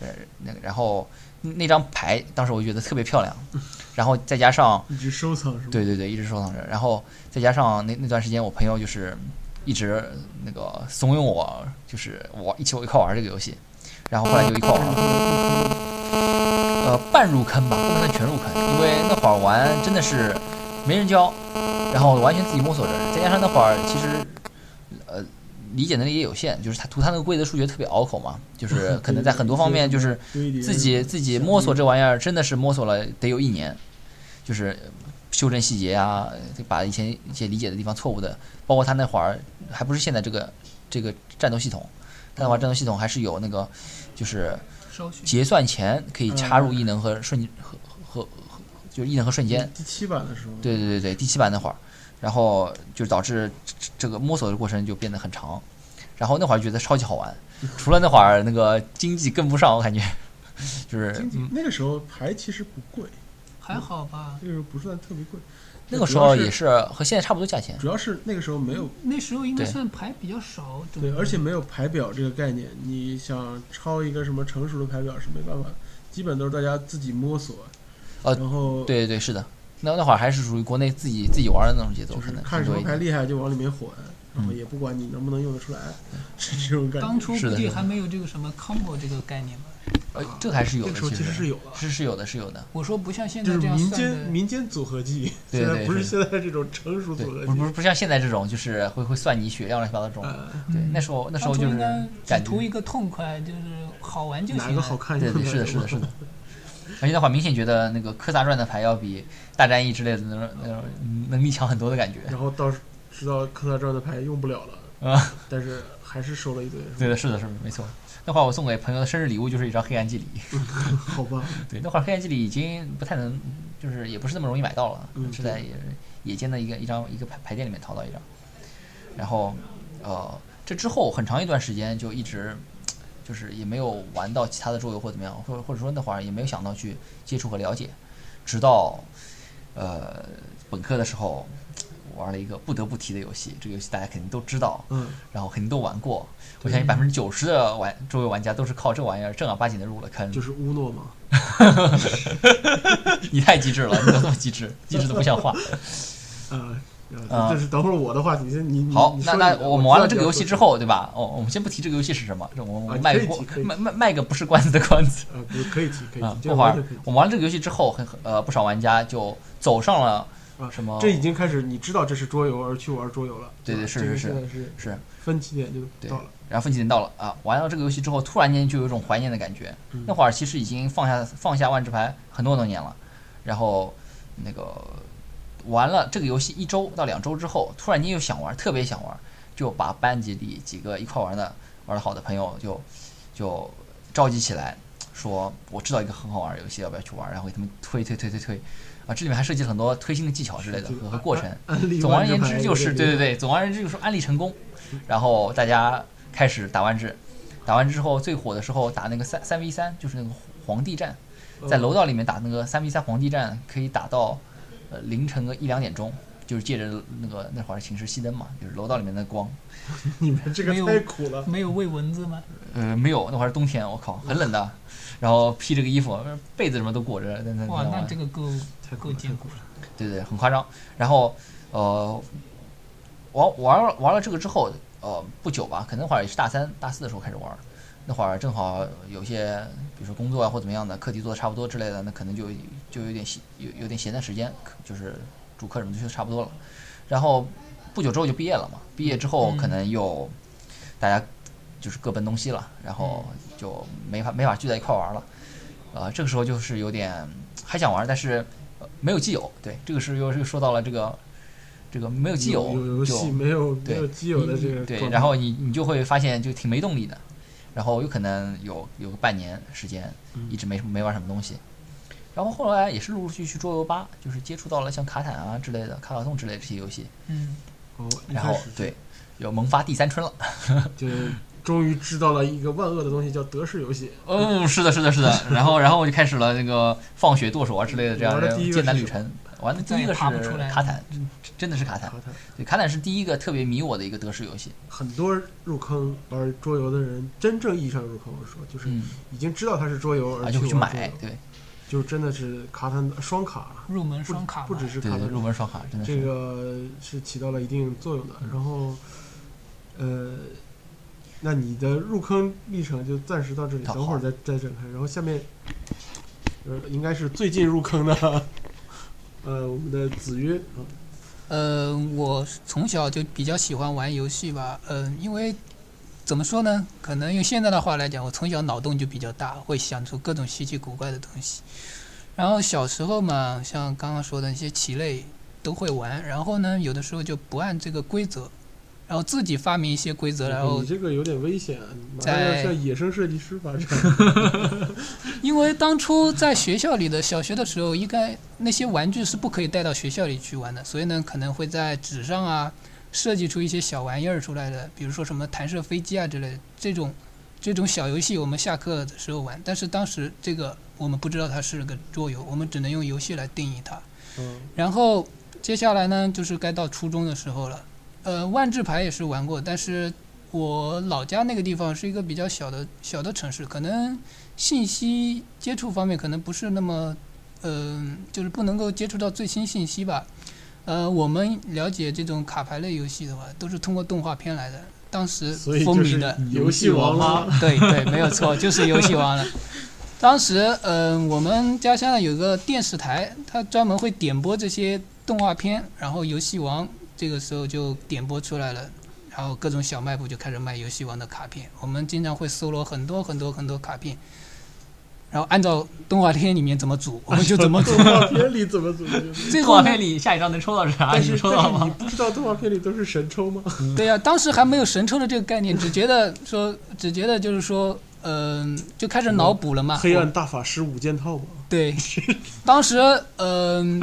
呃那个然后那张牌当时我就觉得特别漂亮，然后再加上一直收藏是吗？对对对，一直收藏着。然后再加上那那段时间，我朋友就是一直那个怂恿我，就是我一起我一块玩这个游戏。然后后来就一块玩，呃，半入坑吧，不能全入坑，因为那会儿玩真的是没人教，然后完全自己摸索着。再加上那会儿其实呃理解能力也有限，就是他图他那个规则数学特别拗口嘛，就是 可能在很多方面就是自己自己摸索这玩意儿，真的是摸索了得有一年，就是修正细节啊，把以前一些理解的地方错误的，包括他那会儿还不是现在这个这个战斗系统，他那会儿战斗系统还是有那个就是结算前可以插入异能和瞬和和和就是异能和瞬间，第七版的时候，对对对对，第七版那会儿，然后就导致这这个摸索的过程就变得很长，然后那会儿觉得超级好玩，除了那会儿那个经济跟不上，我感觉。就是经济那个时候牌其实不贵，还好吧？那个时候不算特别贵。那个时候也是和现在差不多价钱。主要是那个时候没有那时候应该算牌比较少，整对，而且没有牌表这个概念，你想抄一个什么成熟的牌表是没办法，基本都是大家自己摸索。呃然后对对对，是的，那那会儿还是属于国内自己自己玩的那种节奏，就是看什么。牌厉害就往里面混，然后嗯也不管你能不能用得出来，是这种感觉。当初估计还没有这个什么 combo 这个概念吧？呃，这个还是有的，那时候其实是有，的，是是有的，是有的。我说不像现在这就是民样算的，间民间组合技，现在对对不是现在这种成熟，组合技不是不。不像现在这种，就是会会算你血量乱七八糟这种。呃，对，嗯那时候那时候就是只感觉，图一个痛快，就是好玩就行。哪个好看对对，是的，是的，是的。而且那会儿明显觉得那个柯萨传的牌要比大战役之类的那种那种能力强很多的感觉。然后到时知道科萨传的牌用不了了，啊，但是还是收了一堆，对的，是的，是的，没错。那会儿我送给朋友的生日礼物就是一张黑暗祭礼。好吧？对，那会儿黑暗祭礼已经不太能，就是也不是那么容易买到了，嗯是在野野间的一个一张一个牌牌店里面淘到一张。然后，呃，这之后很长一段时间就一直，就是也没有玩到其他的桌游或怎么样，或者或者说那会儿也没有想到去接触和了解，直到，呃，本科的时候。玩了一个不得不提的游戏，这个游戏大家肯定都知道，嗯，然后肯定都玩过。我相信百分之九十的玩周围玩家都是靠这玩意儿正儿八经的入了坑。就是乌诺嘛。你太机智了，你怎么这么机智？机智的不像话。呃这是等会儿我的话题，先你你好，那那我们玩了这个游戏之后，对吧？哦，我们先不提这个游戏是什么，这我卖个关可以提可以提卖卖卖个不是关子的关子可以提可以啊提，。这不会儿我们玩了这个游戏之后，很很呃不少玩家就走上了啊什么这已经开始，你知道这是桌游而去玩桌游了。对对是是是是，分歧点就对到了。然后分歧点到了啊，玩了这个游戏之后，突然间就有一种怀念的感觉。嗯那会儿其实已经放下放下万智牌很多很多年了，然后那个玩了这个游戏一周到两周之后，突然间又想玩，特别想玩，就把班级里几个一块玩的玩的好的朋友就就召集起来，说我知道一个很好玩的游戏，要不要去玩？然后给他们推推推推推，啊，这里面还涉及了很多推新的技巧之类的和和过程。总而言之就是，对对对，总而言之就是安利成功，然后大家开始打万智，打完之后最火的时候打那个三三 v 三，就是那个皇帝战，在楼道里面打那个三 v 三皇帝战，可以打到呃凌晨个一两点钟，就是借着那个那会儿寝室熄灯嘛，就是楼道里面的光，你们这个太苦了。没有喂蚊子吗？呃，没有，那会儿是冬天，我靠，很冷的，然后披着个衣服，被子什么都裹着，哇，那这个够太苦了够艰苦了。对对，很夸张。然后呃，玩玩了玩了这个之后，呃，不久吧，可能那会儿也是大三、大四的时候开始玩，那会儿正好有些，比如说工作啊或怎么样的，课题做的差不多之类的，那可能就就有点闲有有点闲的时间，就是主课什么的就差不多了。然后不久之后就毕业了嘛，毕业之后可能又大家就是各奔东西了，然后就没法没法聚在一块玩了。呃，这个时候就是有点还想玩，但是、呃没有基友。对，这个是又是说到了这个这个没有基友，有游戏没有没对有基友的这个对，然后你你就会发现就挺没动力的，然后有可能有有个半年时间嗯一直没没玩什么东西，然后后来也是陆陆续续桌游吧，就是接触到了像卡坦啊之类的、卡卡颂之类的这些游戏，嗯，哦，然后对，有萌发第三春了。就终于知道了一个万恶的东西叫德式游戏。哦，是的，是的，是的。然后，然后我就开始了那个放血剁手啊之类的这样的艰难旅程。玩的第一个是卡坦，真的是卡坦。对，卡坦是第一个特别迷我的一个德式游戏。很多入坑玩桌游的人，真正意义上入坑，我说就是嗯，已经知道它是桌游啊，而且会去买对就真的是卡坦双卡，入门双卡不只是卡坦入门双卡真的这。个是起到了一定作用的。然后，呃，那你的入坑历程就暂时到这里，等会儿再再展开。然后下面，呃，应该是最近入坑的，呃，我们的子曰啊，呃，我从小就比较喜欢玩游戏吧，嗯、因为怎么说呢？可能用现在的话来讲，我从小脑洞就比较大，会想出各种稀奇古怪的东西。然后小时候嘛，像刚刚说的那些棋类都会玩，然后呢，有的时候就不按这个规则，然后自己发明一些规则，然后你这个有点危险在向野生设计师发展。因为当初在学校里的小学的时候，应该那些玩具是不可以带到学校里去玩的，所以呢，可能会在纸上啊设计出一些小玩意儿出来的，比如说什么弹射飞机啊之类的这种这种小游戏，我们下课的时候玩。但是当时这个我们不知道它是个桌游，我们只能用游戏来定义它。嗯，然后接下来呢，就是该到初中的时候了。呃，万智牌也是玩过，但是我老家那个地方是一个比较小的小的城市，可能信息接触方面可能不是那么，嗯、就是不能够接触到最新信息吧。呃，我们了解这种卡牌类游戏的话，都是通过动画片来的，当时风靡的。游戏王啦。对对，没有错，就是游戏王了。当时，嗯、我们家乡有个电视台，它专门会点播这些动画片，然后游戏王这个时候就点播出来了，然后各种小卖部就开始卖游戏王的卡片，我们经常会搜罗很多很多很多卡片，然后按照动画片里面怎么组，我们就怎么组动。画片里怎么组的？最后动画片，里下一张能抽到啥？但是你抽到了吗？但是你不知道动画片里都是神抽吗？对呀、当时还没有神抽的这个概念，只觉得说，只觉得就是说，嗯、就开始脑补了嘛。黑暗大法师五件套嘛。对，当时嗯、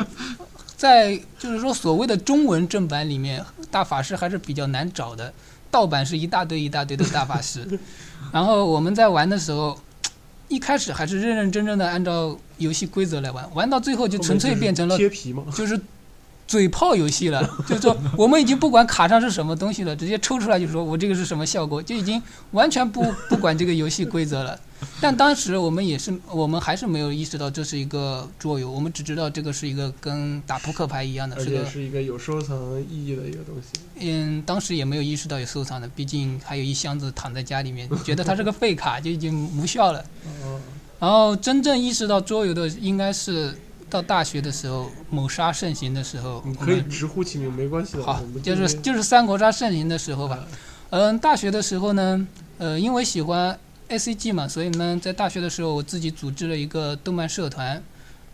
在就是说所谓的中文正版里面，大法师还是比较难找的，盗版是一大堆一大堆的大法师。然后我们在玩的时候，一开始还是认认真真的按照游戏规则来玩，玩到最后就纯粹变成了贴皮嘛。就是嘴炮游戏了，就是说我们已经不管卡上是什么东西了，直接抽出来就说我这个是什么效果，就已经完全不 不管这个游戏规则了。但当时我们也是，我们还是没有意识到这是一个桌游，我们只知道这个是一个跟打扑克牌一样的，而是个且是一个有收藏意义的一个东西。嗯，当时也没有意识到有收藏的，毕竟还有一箱子躺在家里面，觉得它是个废卡，就已经无效了。哦，然后真正意识到桌游的，应该是到大学的时候，谋杀盛行的时候，你可以直呼其名，没关系的。好，就是就是三国杀盛行的时候吧。嗯，大学的时候呢，呃，因为喜欢 A C G 嘛，所以呢，在大学的时候我自己组织了一个动漫社团。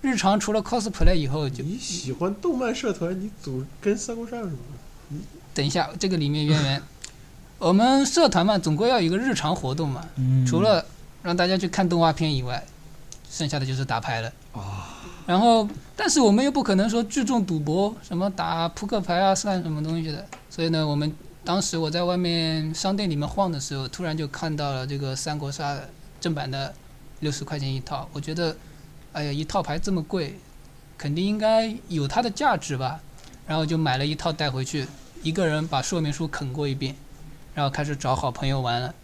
日常除了 cosplay 以后，就你喜欢动漫社团，你组跟三国杀有什么？等一下，这个里面渊源，我们社团嘛，总归要有一个日常活动嘛，嗯除了让大家去看动画片以外，剩下的就是打牌了。哦然后，但是我们又不可能说聚众赌博，什么打扑克牌啊，算什么东西的。所以呢，我们当时我在外面商店里面晃的时候，突然就看到了这个三国杀正版的六十块钱一套。我觉得，哎呀，一套牌这么贵，肯定应该有它的价值吧。然后就买了一套带回去，一个人把说明书啃过一遍，然后开始找好朋友玩了。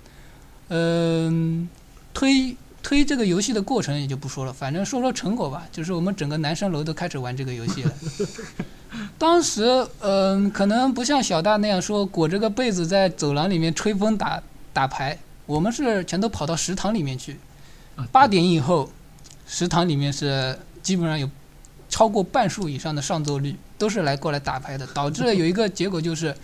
嗯，推推这个游戏的过程也就不说了，反正说说成果吧，就是我们整个男生楼都开始玩这个游戏了。当时，嗯、可能不像小大那样说裹着个被子在走廊里面吹风打打牌，我们是全都跑到食堂里面去。八点以后，食堂里面是基本上有超过半数以上的上座率，都是来过来打牌的，导致了有一个结果就是，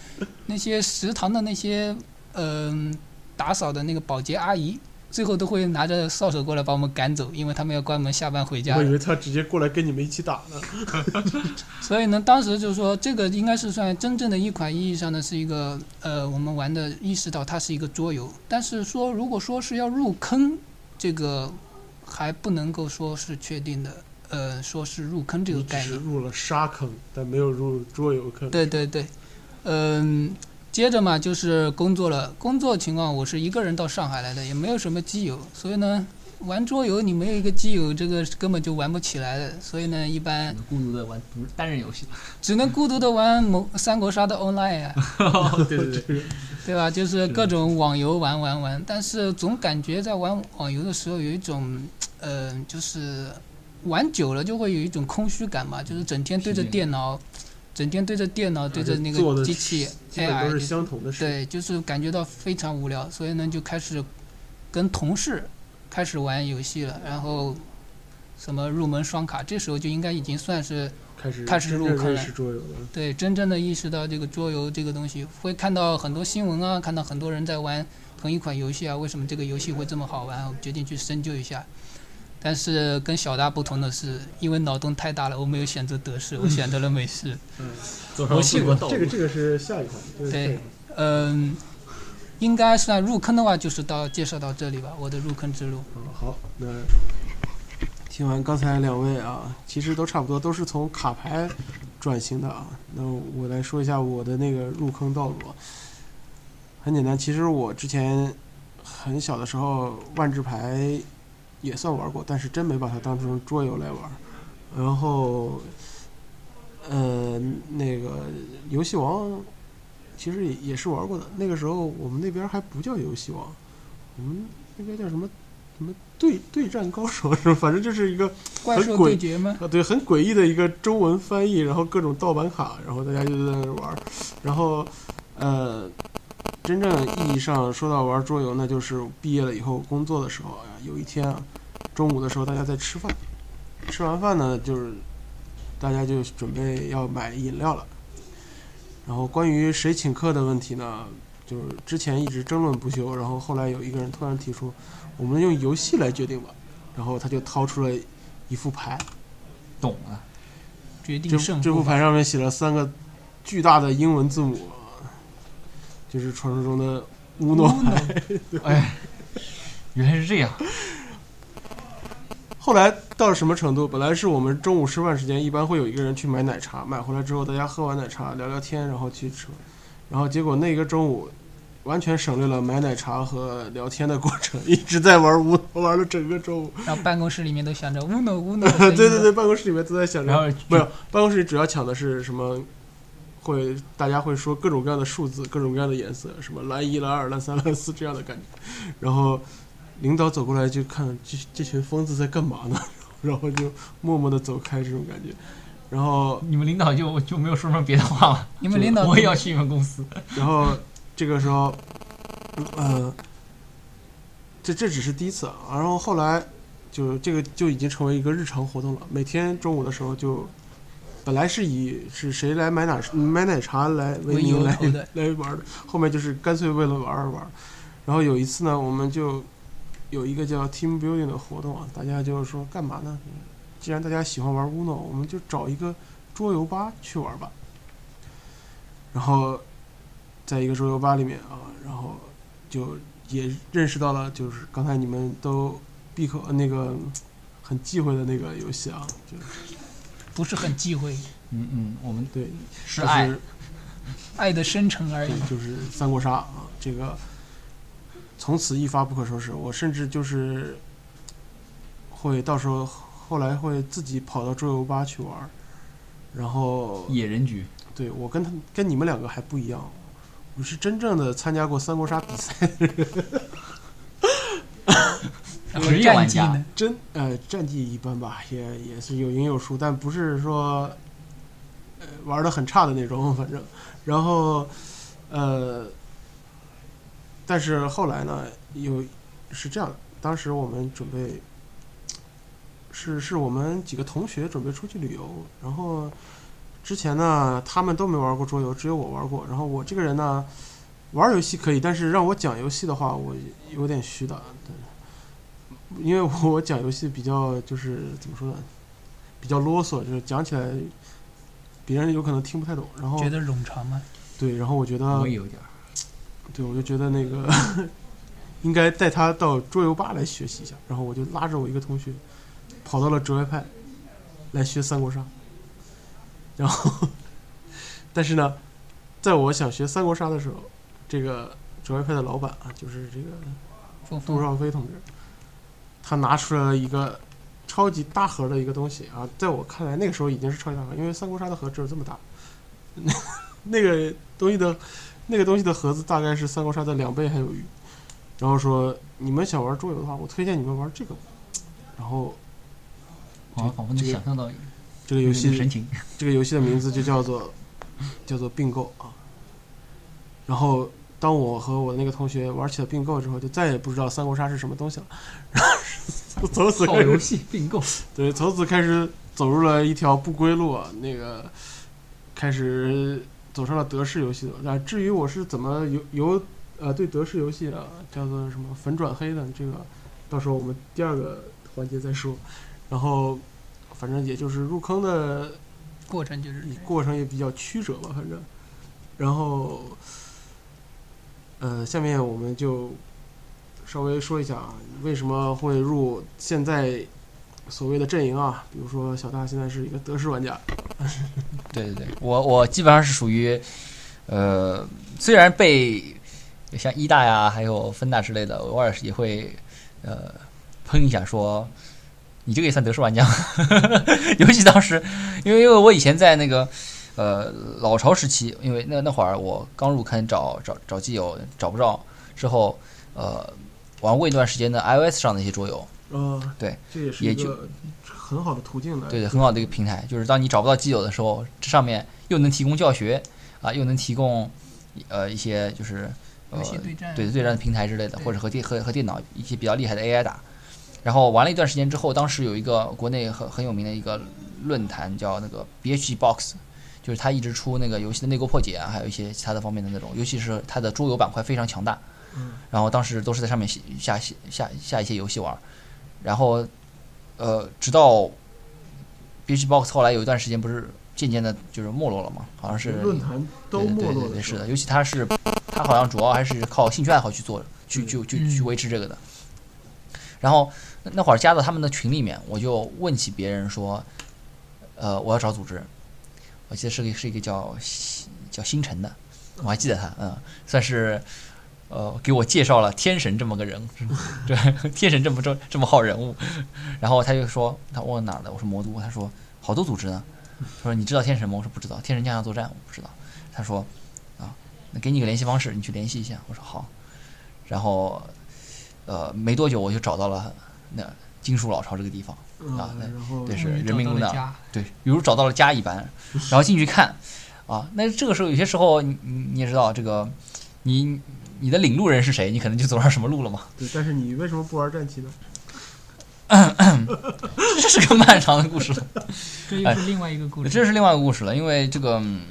那些食堂的那些嗯、打扫的那个保洁阿姨，最后都会拿着扫帚过来把我们赶走，因为他们要关门下班回家。我以为他直接过来跟你们一起打呢。所以呢，当时就是说这个应该是算真正的一款意义上的是一个呃，我们玩的意识到它是一个桌游。但是说如果说是要入坑，这个还不能够说是确定的。呃，说是入坑这个概念，是入了沙坑，但没有入桌游坑。对对对，嗯，接着嘛就是工作了。工作情况，我是一个人到上海来的，也没有什么基友，所以呢，玩桌游你没有一个基友，这个根本就玩不起来的。所以呢，一般孤独的玩独单人游戏，只能孤独的玩某三国杀的 online 啊。对对对，对吧？就是各种网游玩玩玩，但是总感觉在玩网游的时候有一种，呃，就是玩久了就会有一种空虚感嘛，就是整天对着电脑，整天对着电脑对着那个机器 AI，是相同的事。对，就是感觉到非常无聊，所以呢就开始跟同事开始玩游戏了，然后什么入门双卡，这时候就应该已经算是开始开始入坑了。对，真正的意识到这个桌游这个东西，会看到很多新闻啊，看到很多人在玩同一款游戏啊，为什么这个游戏会这么好玩？我决定去深究一下。但是跟小大不同的是，因为脑洞太大了，我没有选择德式，我选择了美式。嗯，我去过这个道这个这个是下一款，这个对嗯，应该算入坑的话，就是到介绍到这里吧，我的入坑之路。嗯，好，那听完刚才两位啊，其实都差不多，都是从卡牌转型的啊。那我来说一下我的那个入坑道路啊。很简单，其实我之前很小的时候万智牌也算玩过，但是真没把它当成桌游来玩。然后，呃，那个游戏王其实也也是玩过的。那个时候我们那边还不叫游戏王，我们那边叫什么什么对对战高手是吧？反正就是一个怪兽很诡对决吗？啊，对，很诡异的一个中文翻译，然后各种盗版卡，然后大家就在那玩儿，然后呃，真正意义上说到玩桌游，那就是毕业了以后工作的时候啊，有一天啊，中午的时候大家在吃饭，吃完饭呢，就是大家就准备要买饮料了，然后关于谁请客的问题呢，就是之前一直争论不休，然后后来有一个人突然提出，我们用游戏来决定吧，然后他就掏出了一副牌。懂了，决定这胜负。这副牌上面写了三个巨大的英文字母，就是传说中的乌诺牌。哎，原来是这样，后来到了什么程度？本来是我们中午吃饭时间，一般会有一个人去买奶茶，买回来之后大家喝完奶茶聊聊天，然后去吃，然后结果那个中午。完全省略了买奶茶和聊天的过程，一直在玩乌诺，玩了整个中午。然后办公室里面都想着乌诺乌诺。对对对，办公室里面都在想着然后没有，办公室里主要抢的是什么？会大家会说各种各样的数字，各种各样的颜色，什么蓝一、蓝二、蓝三、蓝四这样的感觉。然后领导走过来就看这这群疯子在干嘛呢？然后就默默的走开这种感觉。然后你们领导就就没有说什么别的话了？你们领导我也要去你们公司，然后这个时候，呃，这这只是第一次啊。然后后来就这个就已经成为一个日常活动了。每天中午的时候就，本来是以是谁来买奶买奶茶来为为名来由头的来玩的，后面就是干脆为了玩而玩。然后有一次呢，我们就有一个叫 team building 的活动啊，大家就是说干嘛呢？既然大家喜欢玩 Uno，我们就找一个桌游吧去玩吧。然后在一个桌游吧里面啊，然后就也认识到了，就是刚才你们都闭口呃那个很忌讳的那个游戏啊，就不是很忌讳，嗯嗯，我们对，是爱就是爱的深沉而已对，。就是三国杀啊，这个从此一发不可收拾。我甚至就是会到时候后来会自己跑到桌游吧去玩，然后野人局，对我跟他跟你们两个还不一样，我是真正的参加过三国杀比赛的人，职业玩家战绩呢？真呃战绩一般吧，也也是有赢有输，但不是说呃玩的很差的那种，反正然后呃，但是后来呢，有是这样的，当时我们准备是是我们几个同学准备出去旅游，然后之前呢他们都没玩过桌游，只有我玩过，然后我这个人呢玩游戏可以，但是让我讲游戏的话，我有点虚的，对。因为我讲游戏比较就是怎么说呢，比较啰嗦，就是讲起来别人有可能听不太懂。然后觉得冗长吗？对，然后我觉得我有点儿。对，我就觉得那个应该带他到桌游吧来学习一下。然后我就拉着我一个同学跑到了折外派来学三国杀。然后，但是呢，在我想学三国杀的时候，这个折外派的老板啊，就是这个杜少飞同志，他拿出了一个超级大盒的一个东西啊，在我看来那个时候已经是超级大盒，因为三国杀的盒只有这么大，那个东西的，那个东西的盒子大概是三国杀的两倍还有余。然后说你们想玩桌游的话，我推荐你们玩这个。然后我仿佛能这个想象到这个游那个戏神情。这个游戏的名字就叫做叫做并购啊。然后当我和我那个同学玩起了并购之后，就再也不知道三国杀是什么东西了。然 后从此开始游戏并购，对，从此开始走入了一条不归路啊，那个开始走上了德式游戏的。那至于我是怎么由由呃对德式游戏啊叫做什么粉转黑的，这个到时候我们第二个环节再说。然后反正也就是入坑的过程就是过程也比较曲折吧，反正。然后，呃，下面我们就稍微说一下啊，为什么会入现在所谓的阵营啊？比如说小大现在是一个德式玩家，对对对，我我基本上是属于，呃，虽然被像一大呀，还有分大之类的，偶尔也会呃喷一下说。你这个也算德式玩家吗？尤其当时，因为因为我以前在那个呃老巢时期，因为那那会儿我刚入坑找找找基友找不着，之后呃玩过一段时间的 iOS 上的一些桌游，呃，对，这也是也就一个很好的途径来，对对，很好的一个平台，就是当你找不到基友的时候，这上面又能提供教学啊，又能提供呃一些就是呃对，对对战的平台之类的，或者和电和和电脑一些比较厉害的 AI 打。然后玩了一段时间之后，当时有一个国内很很有名的一个论坛叫那个 BHG Box，就是他一直出那个游戏的内购破解啊，还有一些其他的方面的那种，尤其是它的桌游板块非常强大。嗯然后当时都是在上面下下下下一些游戏玩，然后呃，直到 BHG Box 后来有一段时间不是渐渐的就是没落了嘛，好像是论坛都对对没对对对，是的，尤其他是他好像主要还是靠兴趣爱好去做，去去去去嗯维持这个的。然后那那会儿加到他们的群里面，我就问起别人说，呃，我要找组织，我记得是个是一个叫叫星辰的，我还记得他，嗯，算是呃给我介绍了天神这么个人，对，天神这么这这么号人物。然后他就说，他问我哪儿的，我说魔都，他说好多组织呢，他说你知道天神吗？我说不知道，天神将要作战我不知道。他说啊，那给你个联系方式，你去联系一下。我说好。然后呃没多久我就找到了那金属老巢这个地方，嗯啊对然后对是人民公党到了家，对，比如找到了家一般，然后进去看啊，那这个时候有些时候你你你也知道这个你你的领路人是谁，你可能就走上什么路了嘛。对，但是你为什么不玩战棋呢？这是个漫长的故事了。这又是另外一个故事。这是另外一个故事了，因为这个，嗯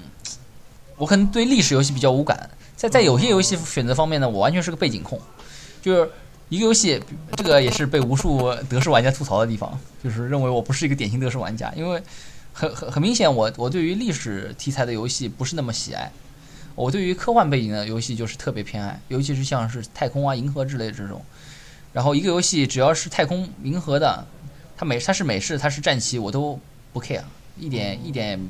我可能对历史游戏比较无感，在在有些游戏选择方面呢，我完全是个背景控，就是一个游戏，这个也是被无数德式玩家吐槽的地方，就是认为我不是一个典型德式玩家，因为很很很明显我，我对于历史题材的游戏不是那么喜爱，我对于科幻背景的游戏就是特别偏爱，尤其是像是太空啊、银河之类的这种。然后一个游戏只要是太空、银河的，它美它是美式，它是战棋，我都不 care，一点一点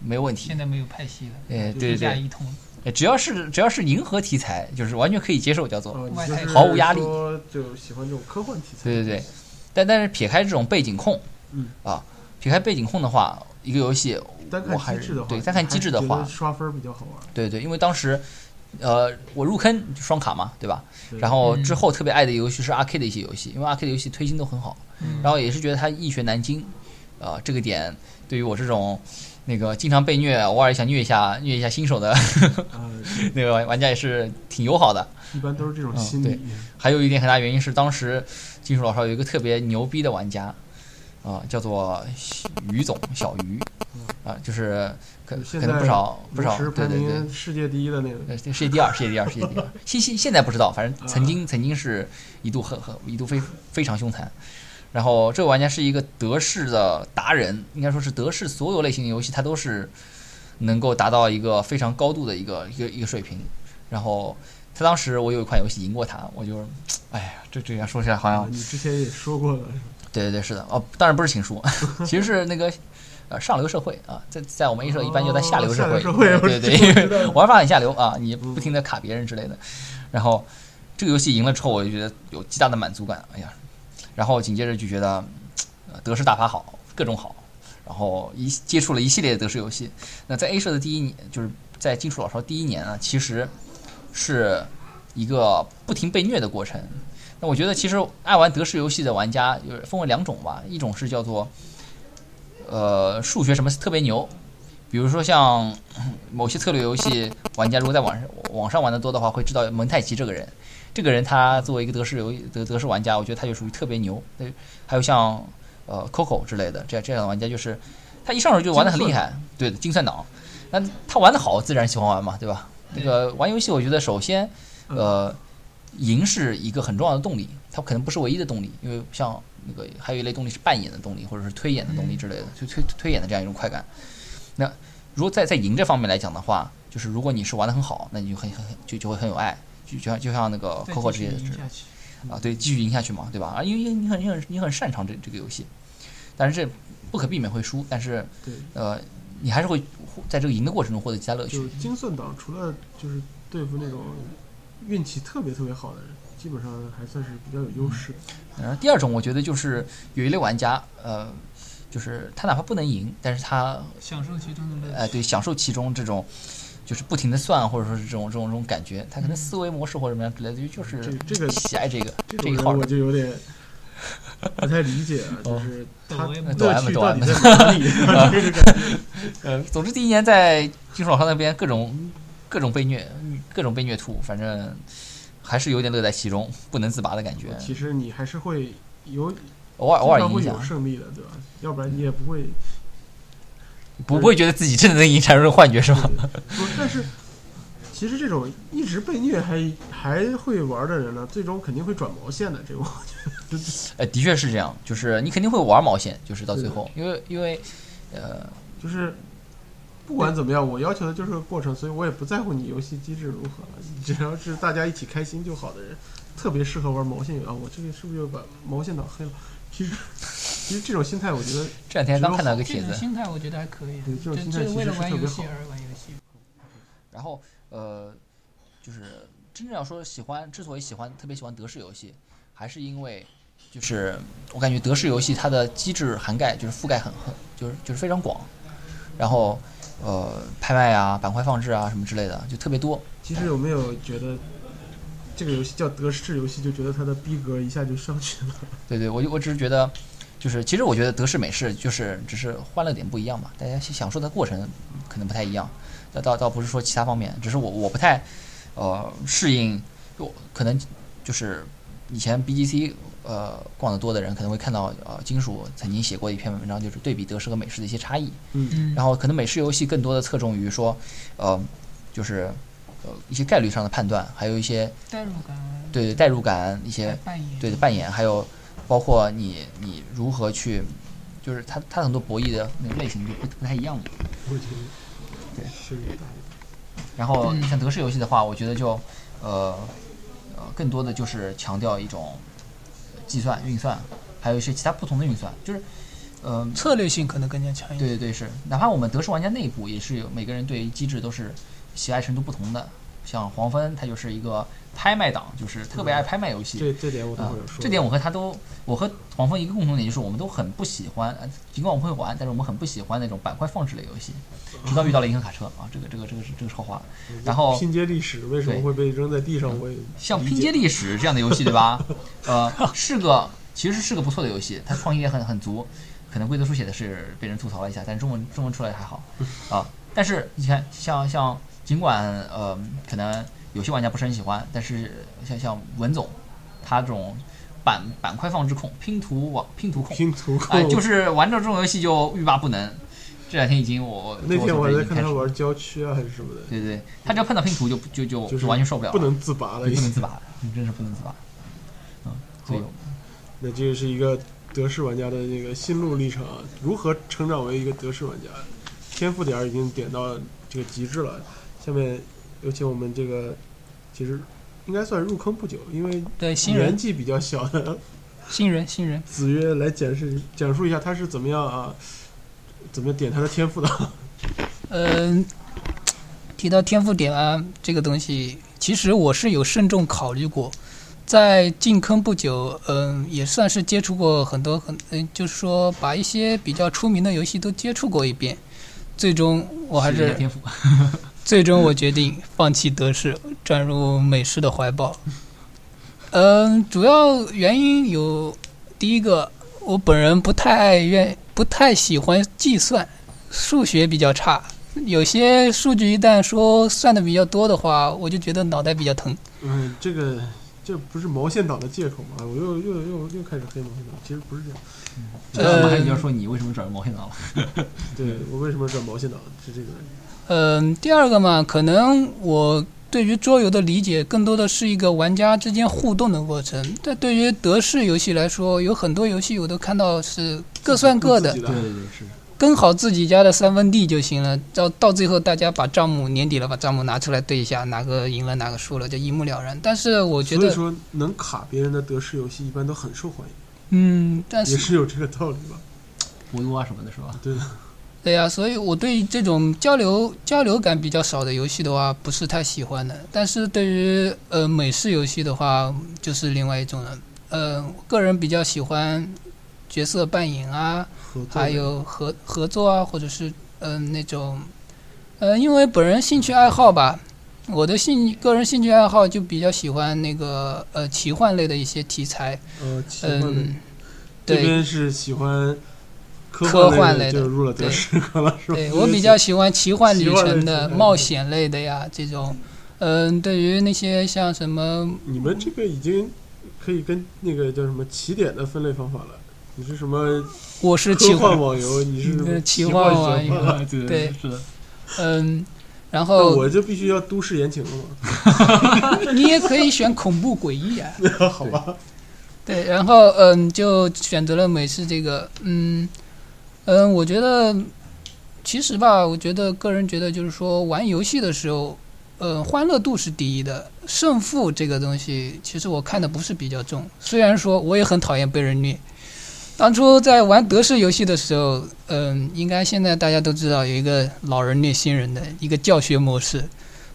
没问题现。在没有派系了，哎，对一对对，一通。哎只要是只要是银河题材，就是完全可以接受，叫做。毫无压力说就喜欢这种科幻题材。对对对，但但是撇开这种背景控，嗯啊，撇开背景控的话，一个游戏单看我还是机制的话，对单看机制的话，刷分比较好玩。对对，因为当时，呃，我入坑就双卡嘛，对吧？对然后嗯之后特别爱的游戏是 R K 的一些游戏，因为 R K 的游戏推进都很好，嗯然后也是觉得它易学难精，啊、这个点对于我这种那个经常被虐，偶尔想虐一下虐一下新手的 呃，那个玩玩家也是挺友好的。一般都是这种嗯对心理。还有一点很大原因是，当时金属老少有一个特别牛逼的玩家，啊、叫做于总小于，啊、就是可可能不少不少，对对对，世界第一的那个，呃，世界第二，世界第二，世界第二。现现现在不知道，反正曾经曾经是一度很很一度非非常凶残。然后这个玩家是一个德式的达人，应该说是德式所有类型的游戏他都是能够达到一个非常高度的一个一个一个水平。然后他当时我有一款游戏赢过他，我就，哎呀，这这样说起来好像啊，你之前也说过了，对对对，是的，哦，当然不是情书，其实是那个呃上流社会啊，在在我们 A 社一般就在下流社会，哦社会我对对，因为玩法很下流啊，你不停的卡别人之类的，然后这个游戏赢了之后，我就觉得有极大的满足感，哎呀，然后紧接着就觉得呃德式大法好，各种好，然后一接触了一系列的得失游戏，那在 A 社的第一年，就是在金属老巢第一年啊，其实是一个不停被虐的过程。那我觉得其实爱玩德式游戏的玩家有分为两种吧，一种是叫做呃数学什么特别牛，比如说像嗯某些策略游戏玩家如果在网上网上玩的多的话，会知道蒙太奇这个人。这个人他作为一个德式游德德式玩家，我觉得他就属于特别牛。对，还有像呃 Coco 之类的这样这样的玩家，就是他一上手就玩的很厉害，对的，精算脑。那他玩的好，自然喜欢玩嘛，对吧？那个玩游戏，我觉得首先呃，赢是一个很重要的动力，它可能不是唯一的动力，因为像那个还有一类动力是扮演的动力，或者是推演的动力之类的，就推推演的这样一种快感。那如果在在赢这方面来讲的话，就是如果你是玩的很好，那你就很很很就就会很有爱，就就像就像那个 Coco 这些赢下去。啊，对，继续赢下去嘛，对吧？啊，因为你很你很你很擅长这这个游戏，但是这不可避免会输，但是，呃，你还是会在这个赢的过程中获得其他乐趣就。精算党除了就是对付那种运气特别特别好的人，基本上还算是比较有优势的。然后第二种，我觉得就是有一类玩家，呃，就是他哪怕不能赢，但是他享受其中的乐趣。呃对享受其中这种。就是不停的算，或者说是这种这种这种感觉，他可能思维模式或者什么样之类的，就就是这这个喜爱这个这这一号人。种人我就有点 不太理解啊，就是他乐趣到 M 底在哪里？这个呃，总之第一年在金属老巢那边各种各种被虐，各种被虐吐，反正还是有点乐在其中，不能自拔的感觉。其实你还是会有偶尔偶尔会有胜利的，对吧？要不然你也不会不不会觉得自己真的能赢，产生幻觉是吧？不，但是其实这种一直被虐还还会玩的人呢，最终肯定会转毛线的。这种 呃，的确是这样，就是你肯定会玩毛线，就是到最后，因为因为呃，就是不管怎么样，我要求的就是个过程，所以我也不在乎你游戏机制如何，只要是大家一起开心就好的人，特别适合玩毛线游啊。我这个是不是又把毛线党黑了？其实其实这种心态，我觉得 这两天刚看到一个这种帖子，心态我觉得还可以，对这种心态其实特别好游戏而玩游戏。然后呃，就是真正要说喜欢，之所以喜欢特别喜欢德式游戏，还是因为就是我感觉德式游戏它的机制涵盖就是覆盖很很就是就是非常广，然后呃拍卖啊、板块放置啊什么之类的就特别多。其实有没有觉得这个游戏叫德式游戏，就觉得它的逼格一下就上去了？对对，我就我只是觉得，就是其实我觉得德式美式就是只是欢乐点不一样嘛，大家享受的过程可能不太一样。倒倒倒不是说其他方面，只是我我不太呃适应，我可能就是以前 BGC 呃逛得多的人可能会看到呃金属曾经写过一篇文章，就是对比德式和美式的一些差异。嗯，嗯，然后可能美式游戏更多的侧重于说，呃，就是呃一些概率上的判断，还有一些代入感，对代入感一些扮演，对的扮演，还有包括你你如何去，就是它它很多博弈的那个类型就不不太一样嘛。我觉得对是。然后嗯像德式游戏的话，我觉得就呃呃更多的就是强调一种计算运算，还有一些其他不同的运算，就是呃策略性可能更加强一点。对对对，是，哪怕我们德式玩家内部也是有每个人对机制都是喜爱程度不同的。像黄蜂，它就是一个拍卖党，就是特别爱拍卖游戏。这这点我等啊会儿有说。这点我和他都，我和黄蜂一个共同点就是我们都很不喜欢，呃尽管我们会玩，但是我们很不喜欢那种板块放置类游戏。直到遇到了银河卡车啊，这个这个这个是这个是后话了。然后拼接历史为什么会被扔在地上？我也像拼接历史这样的游戏，对吧？呃，是个其实是个不错的游戏，它创意也很很足。可能规则书写的是被人吐槽了一下，但是中文中文出来还好 啊。但是你看，像像尽管呃可能有些玩家不是很喜欢，但是像像文总他这种板板块放置控、拼图网拼图控，拼图控。哎，就是玩到这种游戏就欲罢不能。这两天已经我那天我在看他玩郊区啊还是什么的，对对，他只要碰到拼图就就就就是完全受不了了，不能自拔了不。能自拔，你真是不能自拔。嗯，所以那这个是一个德式玩家的那个心路历程啊，如何成长为一个德式玩家？天赋点已经点到这个极致了。下面有请我们这个其实应该算入坑不久，因为对，新人，年纪比较小的新人，新人。子曰来讲示讲述一下他是怎么样啊，怎么点他的天赋的。嗯，提到天赋点啊，这个东西，其实我是有慎重考虑过。在进坑不久，嗯，也算是接触过很多很，嗯，就是说把一些比较出名的游戏都接触过一遍。最终，我还是天赋。最终我决定放弃德式，转入美式的怀抱。嗯，主要原因有第一个，我本人不太爱愿，不太喜欢计算，数学比较差。有些数据一旦说算的比较多的话，我就觉得脑袋比较疼。嗯，这个这不是毛线党的借口吗？我又又又又开始黑毛线党，其实不是这样。那我们还呃是要说你为什么转入毛线党了？对我为什么转毛线党是这个？嗯，第二个嘛，可能我对于桌游的理解更多的是一个玩家之间互动的过程。但对于德式游戏来说，有很多游戏我都看到是各算各的对对对，是。跟好自己家的三分地就行了。到到最后，大家把账目年底了，把账目拿出来对一下，哪个赢了哪个输了，就一目了然。但是我觉得，所以说能卡别人的德式游戏一般都很受欢迎，嗯，但是也是是有这个道理吧？葫芦啊什么的，是吧？对的，对呀、所以我对这种交流交流感比较少的游戏的话，不是太喜欢的。但是对于呃美式游戏的话，就是另外一种了。呃，个人比较喜欢角色扮演啊，还有合合作啊，或者是嗯、呃那种，呃，因为本人兴趣爱好吧，我的兴个人兴趣爱好就比较喜欢那个呃奇幻类的一些题材，呃奇幻类，嗯，对这边是喜欢科科幻幻类的就入了德式课了，是吧？对我比较喜欢奇幻旅程的、冒险类的呀这种，嗯、对于那些像什么你们这个已经可以跟那个叫什么起点的分类方法了。你是什么我是奇科幻幻，网游？你是什么呃奇幻幻网游？对对是的。嗯，然后我就必须要都市言情了嘛？你也可以选恐怖诡异啊。好吧，对，然后嗯，就选择了美式这个，嗯嗯，我觉得其实吧，我觉得个人觉得就是说玩游戏的时候，呃，欢乐度是第一的，胜负这个东西，其实我看的不是比较重。虽然说我也很讨厌被人虐，当初在玩德式游戏的时候，嗯，应该现在大家都知道有一个老人虐新人的一个教学模式。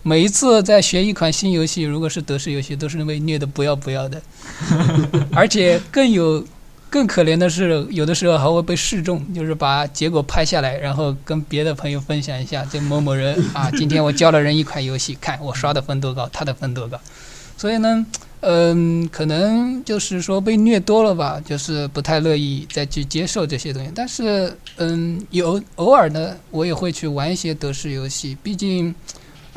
每一次在学一款新游戏，如果是德式游戏，都是被虐的不要不要的。而且更有更可怜的是，有的时候还会被示众，就是把结果拍下来，然后跟别的朋友分享一下，这某某人啊，今天我教了人一款游戏，看我刷的分多高，他的分多高。所以呢，嗯，可能就是说被虐多了吧，就是不太乐意再去接受这些东西。但是，嗯，有偶尔呢，我也会去玩一些德式游戏，毕竟。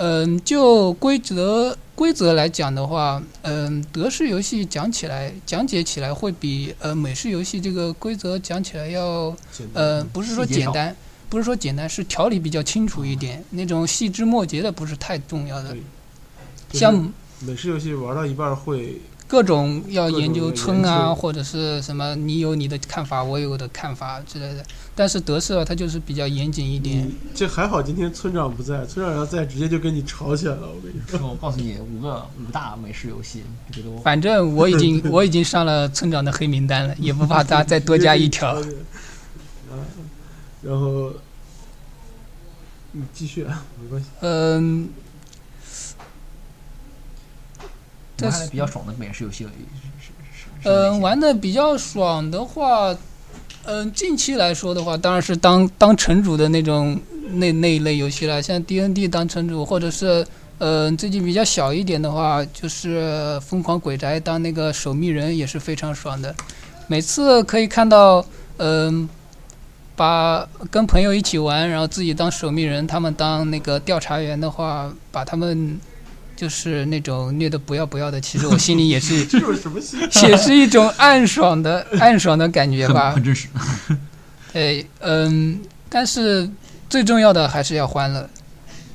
嗯，就规则规则来讲的话，嗯，德式游戏讲起来讲解起来会比呃美式游戏这个规则讲起来要呃不是说简单，不是说简单，是条理比较清楚一点，那种细枝末节的不是太重要的。就是像美式游戏玩到一半会各种要研究村啊，或者是什么，你有你的看法，我有我的看法之类的。但是德式啊，它就是比较严谨一点。你这还好，今天村长不在，村长要在，直接就跟你吵起来了。我跟你说，说我告诉你五个五大美式游戏，你觉得我反正我已经 我已经上了村长的黑名单了，也不怕他再多加一条。啊，然后你继续啊，没关系。嗯，我看的比较爽的美式游戏嗯，些玩的比较爽的话，嗯，近期来说的话，当然是当当城主的那种那那一类游戏了，像 D N D 当城主，或者是嗯最近比较小一点的话，就是疯狂鬼宅当那个守密人也是非常爽的。每次可以看到，嗯，把跟朋友一起玩，然后自己当守密人，他们当那个调查员的话，把他们就是那种虐的不要不要的，其实我心里也是 这种什么戏？也是一种暗爽的暗爽的感觉吧很。真实。哎，嗯，但是最重要的还是要欢乐。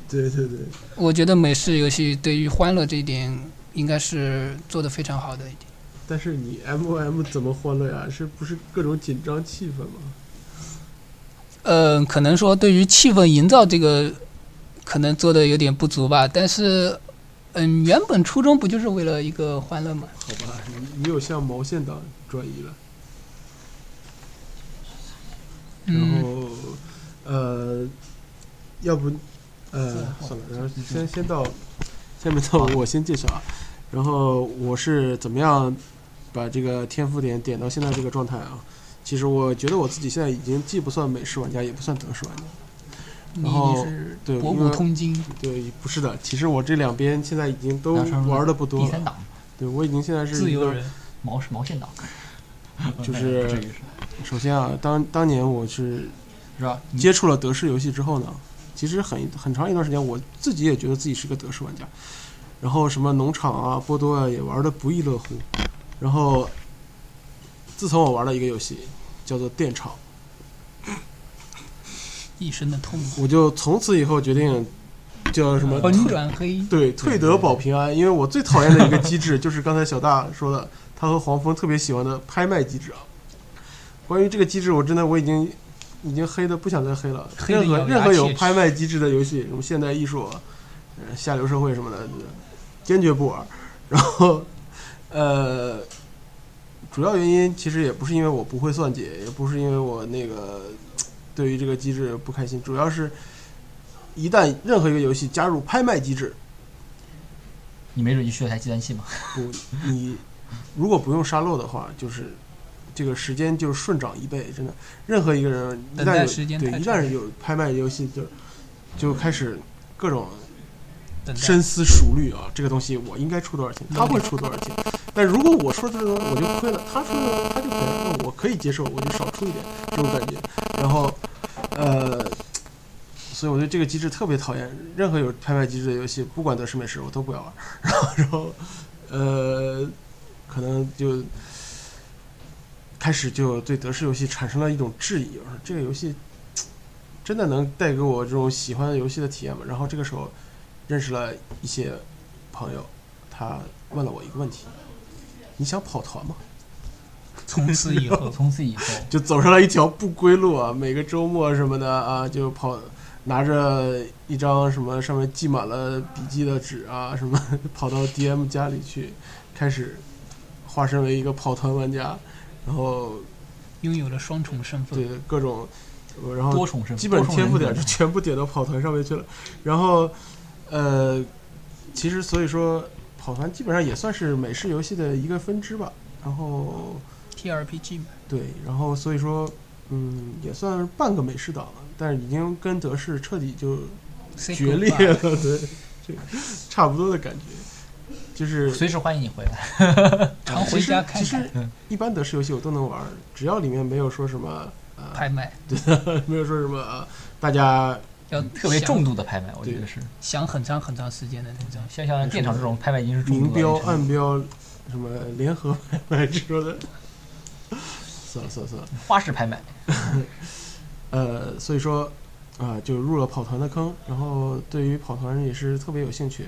对对对，我觉得美式游戏对于欢乐这一点应该是做的非常好的一点。但是你 M O M 怎么欢乐呀？是不是各种紧张气氛吗？嗯，可能说对于气氛营造这个，可能做的有点不足吧。但是，嗯，原本初衷不就是为了一个欢乐吗？好吧，你你有向毛线党转移了。然嗯，后，呃，要不，呃，算了，然后先先到，下面到我先介绍啊。然后我是怎么样把这个天赋点点到现在这个状态啊？其实我觉得我自己现在已经既不算美式玩家，也不算德式玩家。你然后对博古通今，对，不是的，其实我这两边现在已经都玩的不多了。第三档对我已经现在是，自由人。毛是毛线党，就是首先啊，当当年我是是吧？接触了德式游戏之后呢，其实很很长一段时间，我自己也觉得自己是个德式玩家，然后什么农场啊、波多啊也玩的不亦乐乎。然后，自从我玩了一个游戏叫做电厂，一身的痛苦，我就从此以后决定叫什么。对退得保平安，因为我最讨厌的一个机制就是刚才小大说的，他和黄蜂特别喜欢的拍卖机制啊。关于这个机制，我真的我已经已经黑的不想再黑了。任何任何有拍卖机制的游戏，什么现代艺术、呃下流社会什么的，坚决不玩。然后，呃，主要原因其实也不是因为我不会算计，也不是因为我那个对于这个机制不开心，主要是一旦任何一个游戏加入拍卖机制，你没准就需要台计算器嘛。不，你如果不用沙漏的话，就是这个时间就顺涨一倍，真的。任何一个人一旦有对一旦有拍卖游戏，就就开始各种深思熟虑啊，这个东西我应该出多少钱，他会出多少钱。但如果我说这个东西我就亏了，他说的他就亏了，那我可以接受，我就少出一点这种感觉。然后，呃，所以我对这个机制特别讨厌。任何有拍卖机制的游戏，不管德式美式，我都不要玩。然后，然后，呃，可能就开始就对德式游戏产生了一种质疑，我说这个游戏真的能带给我这种喜欢的游戏的体验吗？然后这个时候认识了一些朋友，他问了我一个问题：你想跑团吗？从此以后，从此以后，就走上了一条不归路啊！每个周末什么的啊，就跑，拿着一张什么上面记满了笔记的纸啊，什么跑到 DM 家里去，开始化身为一个跑团玩家，然后拥有了双重身份。对各种，呃然后多重身份，基本天赋点就全部点到跑团上面去了。然后，呃，其实所以说跑团基本上也算是美式游戏的一个分支吧。然后 TRPG 嘛，对，然后所以说，嗯，也算是半个美式党了，但是已经跟德式彻底就决裂了，对，这差不多的感觉。就是随时欢迎你回来。常回家看看其实一般德式游戏我都能玩，只要里面没有说什么呃，拍卖，对没有说什么呃，大家要特别重度的拍卖，我觉得是想很长很长时间的那种。像像电厂这种拍卖已经是重度明标、暗标、什么联合拍卖 之类的。算了算了算了，花式拍卖，呃，所以说啊、就入了跑团的坑，然后对于跑团也是特别有兴趣。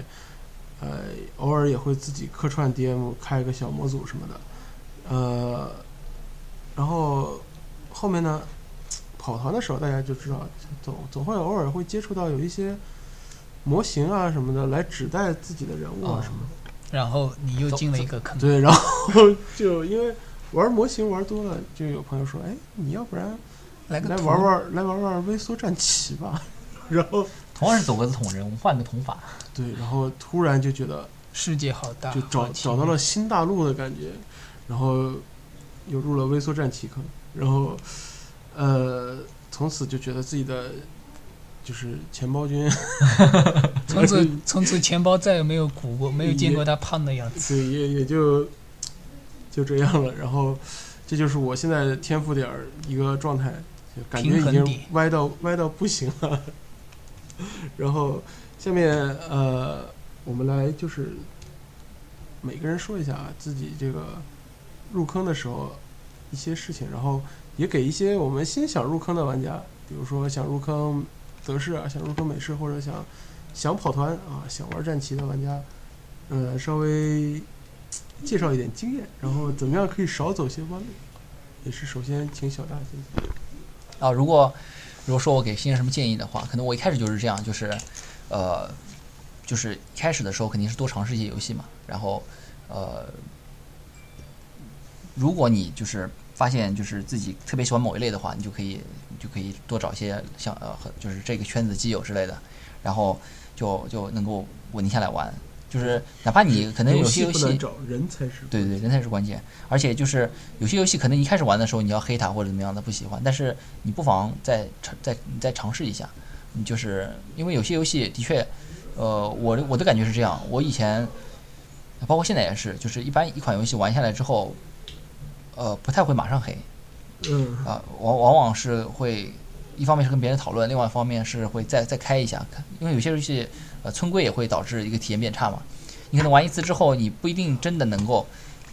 呃，偶尔也会自己客串 DM 开一个小模组什么的，呃，然后后面呢，跑团的时候大家就知道，总总会偶尔会接触到有一些模型啊什么的来指代自己的人物啊哦什么的。然后你又进了一个坑。对，然后就因为玩模型玩多了，就有朋友说：“哎，你要不然来个来玩玩来玩玩微缩战旗吧。”然后同样是走格子捅人，我们换个捅法。对，然后突然就觉得世界好大，就找找到了新大陆的感觉，然后又入了微缩战旗坑，然后呃，从此就觉得自己的就是钱包君，从此从此钱包再也没有鼓过，没有见过他胖的样子。对，也也就就这样了。然后这就是我现在的天赋点儿一个状态，就感觉已经歪到歪到不行了。然后下面呃，我们来就是每个人说一下啊自己这个入坑的时候一些事情，然后也给一些我们新想入坑的玩家，比如说想入坑德式啊，想入坑美式，或者想想跑团啊，想玩战旗的玩家，呃，稍微介绍一点经验，然后怎么样可以少走些弯路，也是首先请小大先。啊，如果如果说我给新人什么建议的话，可能我一开始就是这样，就是呃，就是一开始的时候肯定是多尝试一些游戏嘛，然后呃，如果你就是发现就是自己特别喜欢某一类的话，你就可以你就可以多找一些像呃和就是这个圈子的基友之类的，然后就就能够稳定下来玩。就是哪怕你可能有些游戏找，人才是对对对，人才是关键。而且就是有些游戏可能一开始玩的时候你要黑它或者怎么样的不喜欢，但是你不妨再尝再你再尝试一下。你就是因为有些游戏的确，呃，我的我的感觉是这样，我以前包括现在也是，就是一般一款游戏玩下来之后，呃，不太会马上黑嗯啊、往往往是会一方面是跟别人讨论，另外一方面是会再再开一下，因为有些游戏呃村规也会导致一个体验变差嘛。你可能玩一次之后，你不一定真的能够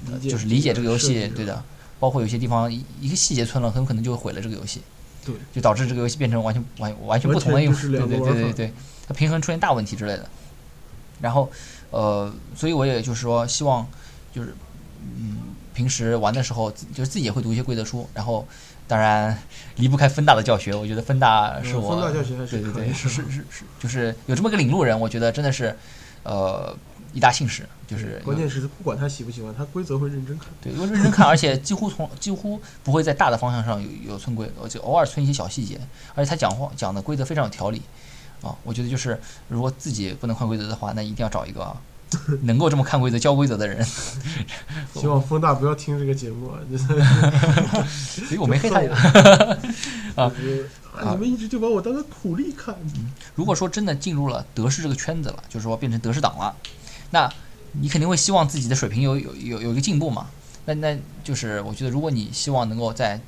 呃就是理解这个游戏，对的。包括有些地方一一个细节村了，很有可能就会毁了这个游戏，对，就导致这个游戏变成完全完完全不同的一完全就是对对对对对，它平衡出现大问题之类的。然后呃，所以我也就是说，希望就是嗯，平时玩的时候，就是自己也会读一些规则书，然后当然离不开芬大的教学，我觉得芬大是我嗯芬大教学还是对对对，是是是是，就是有这么个领路人，我觉得真的是呃一大幸事，就是关键是不管他喜不喜欢，他规则会认真看。对，我认真看，而且几乎从几乎不会在大的方向上有有村规，而且偶尔村一些小细节，而且他讲话讲的规则非常有条理啊。我觉得就是如果自己不能看规则的话，那一定要找一个 能够这么看规则、教规则的人。希望风大不要听这个节目所以 我没黑他呀。啊啊你们一直就把我当个苦力看。如果说真的进入了德式这个圈子了，就是说变成德式党了，那你肯定会希望自己的水平有有有有一个进步嘛。那那就是我觉得，如果你希望能够在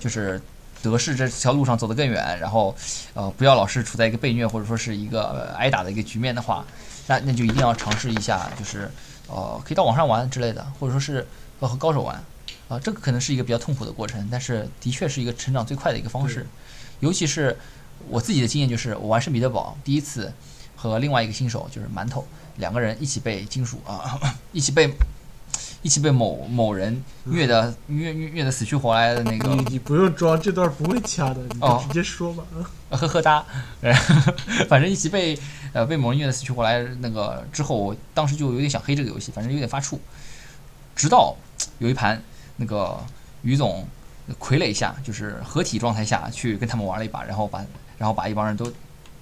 就是德式这条路上走得更远，然后呃不要老是处在一个被虐或者说是一个、呃挨打的一个局面的话，那那就一定要尝试一下，就是呃可以到网上玩之类的，或者说是呃和高手玩。啊、这个可能是一个比较痛苦的过程，但是的确是一个成长最快的一个方式。尤其是我自己的经验，就是我玩圣彼得堡第一次和另外一个新手就是馒头两个人一起被金属啊，一起被一起被某某人虐的虐虐虐的死去活来的那个你你不用装，这段不会掐的，你就哦直接说吧。呵呵哒，反正一起被呃被某人虐的死去活来。那个之后，我当时就有点想黑这个游戏，反正有点发怵。直到有一盘那个于总傀儡下，就是合体状态下去跟他们玩了一把，然后把然后把一帮人都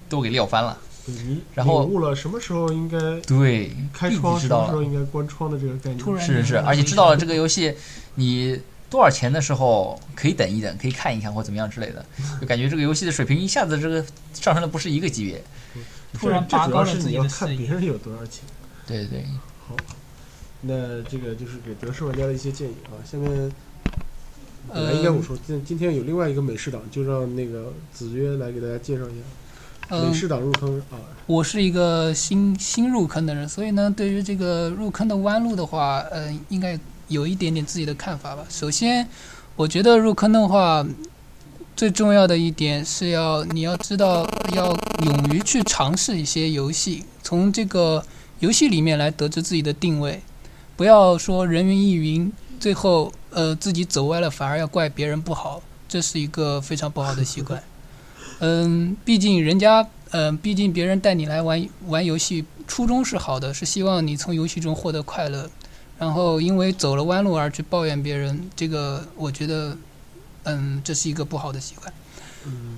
都给撂翻了。对你然后领悟了什么时候应该对，开窗，什么时候。应该关窗的这个概念。突然是是是，而且知道了这个游戏你多少钱的时候可以等一等，可以看一看或怎么样之类的，就感觉这个游戏的水平一下子这个上升的不是一个级别。突然这拔高了自这主要是你。要看别人有多少钱。对对，好那这个就是给德式玩家的一些建议啊。下面本来呃应该我说，今今天有另外一个美式党，就让那个子曰来给大家介绍一下美嗯，式党入坑啊。我是一个新新入坑的人，所以呢，对于这个入坑的弯路的话，呃，应该有一点点自己的看法吧。首先，我觉得入坑的话，最重要的一点是要你要知道要勇于去尝试一些游戏，从这个游戏里面来得知自己的定位，不要说人云亦云，最后呃自己走歪了，反而要怪别人不好，这是一个非常不好的习惯。嗯，毕竟人家，嗯、毕竟别人带你来玩玩游戏，初衷是好的，是希望你从游戏中获得快乐。然后因为走了弯路而去抱怨别人，这个我觉得，嗯，这是一个不好的习惯。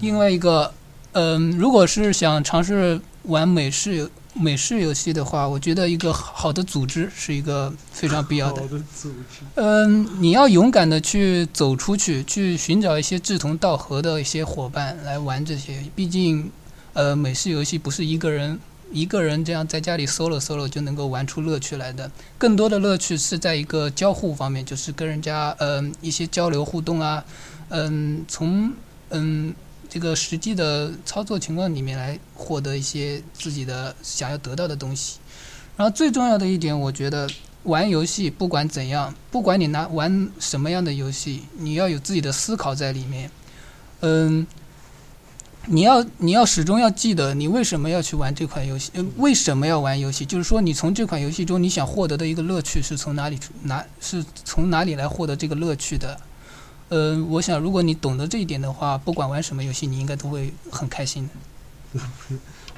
另外一个，嗯，如果是想尝试玩美式游美式游戏的话，我觉得一个好的组织是一个非常必要的好。的组织，嗯，你要勇敢的去走出去，去寻找一些志同道合的一些伙伴来玩这些。毕竟，呃，美式游戏不是一个人一个人这样在家里 solo solo 就能够玩出乐趣来的，更多的乐趣是在一个交互方面，就是跟人家嗯、一些交流互动啊，嗯，从嗯这个实际的操作情况里面来获得一些自己的想要得到的东西。然后最重要的一点，我觉得玩游戏不管怎样，不管你拿玩什么样的游戏，你要有自己的思考在里面。嗯，你要你要始终要记得你为什么要去玩这款游戏，为什么要玩游戏？就是说你从这款游戏中你想获得的一个乐趣是从哪里出哪是从哪里来获得这个乐趣的？呃，我想如果你懂得这一点的话，不管玩什么游戏，你应该都会很开心的。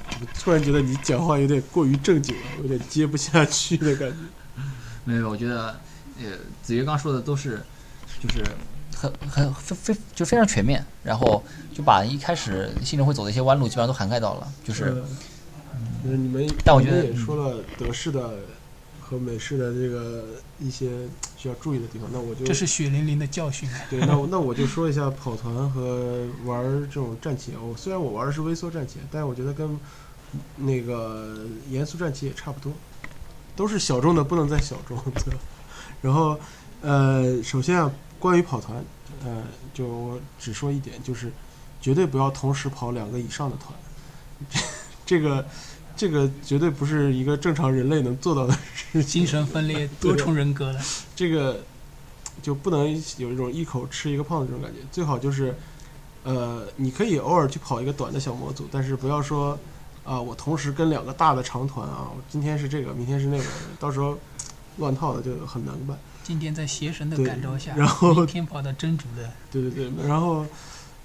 我 突然觉得你讲话有点过于正经了，有点接不下去的感觉。没有，我觉得，呃，子瑜刚说的都是，就是很很非非就非常全面，然后就把一开始新人会走的一些弯路基本上都涵盖到了，就是呃，就是你们，但我觉得也说了德式的和美式的这个一些需要注意的地方，那我就这是血淋淋的教训啊！对，那我那我就说一下跑团和玩这种战棋。我虽然我玩的是微缩战棋，但是我觉得跟那个严肃战棋也差不多，都是小众的不能再小众。对吧然后呃，首先啊，关于跑团，呃，就我只说一点，就是绝对不要同时跑两个以上的团，这个这个绝对不是一个正常人类能做到的事情。精神分裂，多重人格了。这个就不能有一种一口吃一个胖子这种感觉，最好就是，呃，你可以偶尔去跑一个短的小模组，但是不要说，啊、我同时跟两个大的长团啊，我今天是这个，明天是那个，到时候乱套的就很难办。今天在邪神的感召下，然后明天跑到真主的，对对对，然后，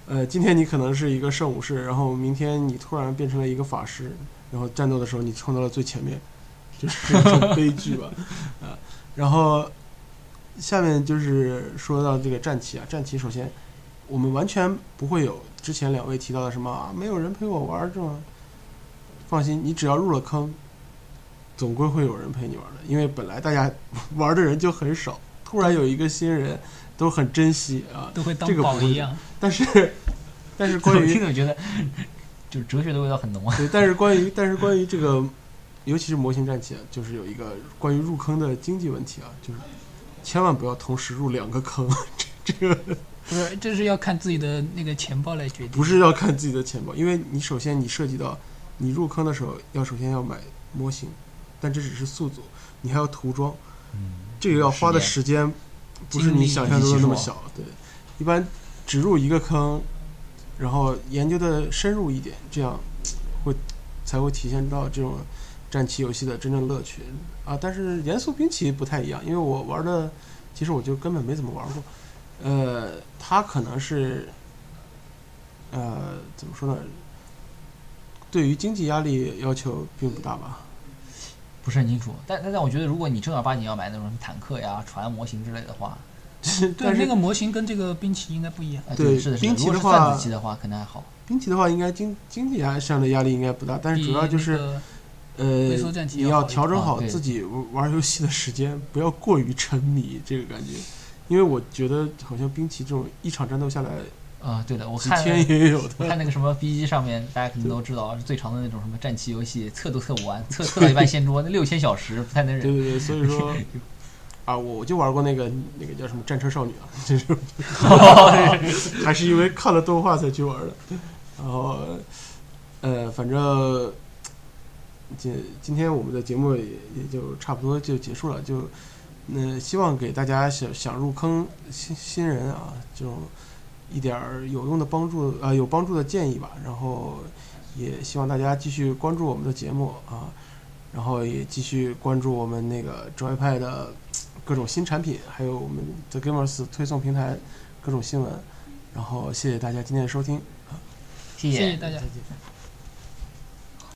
呃，今天你可能是一个圣武士，然后明天你突然变成了一个法师，然后战斗的时候你冲到了最前面，就是一种悲剧吧，啊，然后下面就是说到这个战旗啊，战旗首先我们完全不会有之前两位提到的什么啊，没有人陪我玩儿这种，放心，你只要入了坑，总归会有人陪你玩的，因为本来大家玩的人就很少，突然有一个新人，都很珍惜啊，都会当宝一样。但是，但是关于 着觉得，就是哲学的味道很浓啊。对，但是关于但是关于这个，尤其是模型战棋啊，就是有一个关于入坑的经济问题啊，就是千万不要同时入两个坑，这这个不是，这是要看自己的那个钱包来决定。不是要看自己的钱包，因为你首先你涉及到你入坑的时候要首先要买模型，但这只是速组，你还要涂装，嗯这个要花的时间不是你想象中的那么小，对，一般只入一个坑，然后研究的深入一点，这样会才会体现到这种战棋游戏的真正乐趣啊。但是严肃兵棋不太一样，因为我玩的其实我就根本没怎么玩过，呃，它可能是呃怎么说呢？对于经济压力要求并不大吧？不是很清楚，但但但我觉得，如果你正儿八经要买那种坦克呀、船模型之类的话，对，但是那个模型跟这个兵棋应该不一样。啊对是的，是的。兵棋的话贩子棋的话，可能还好。兵棋的话，应该经经济压上的压力应该不大，但是主要就是、呃你要调整好自己玩游戏的时间，不要过于沉迷这个感觉。因为我觉得好像兵棋这种一场战斗下来啊，对的，我看天也有我的，看那个什么 B 机上面，大家可能都知道，是最长的那种什么战棋游戏，测都测不完，测测到一半掀桌，那六千小时不太能忍。对对对，所以说 啊，我我就玩过那个那个叫什么战车少女啊，这是 还是因为看了动画才去玩的。然后呃，反正今今天我们的节目也也就差不多就结束了，就那、希望给大家想想入坑新新人啊这种一点儿有用的帮助啊、有帮助的建议吧。然后也希望大家继续关注我们的节目啊。然后也继续关注我们那个 Joypad 的各种新产品，还有我们 The Gamers 推送平台各种新闻。然后谢谢大家今天的收听。谢谢谢大家再见。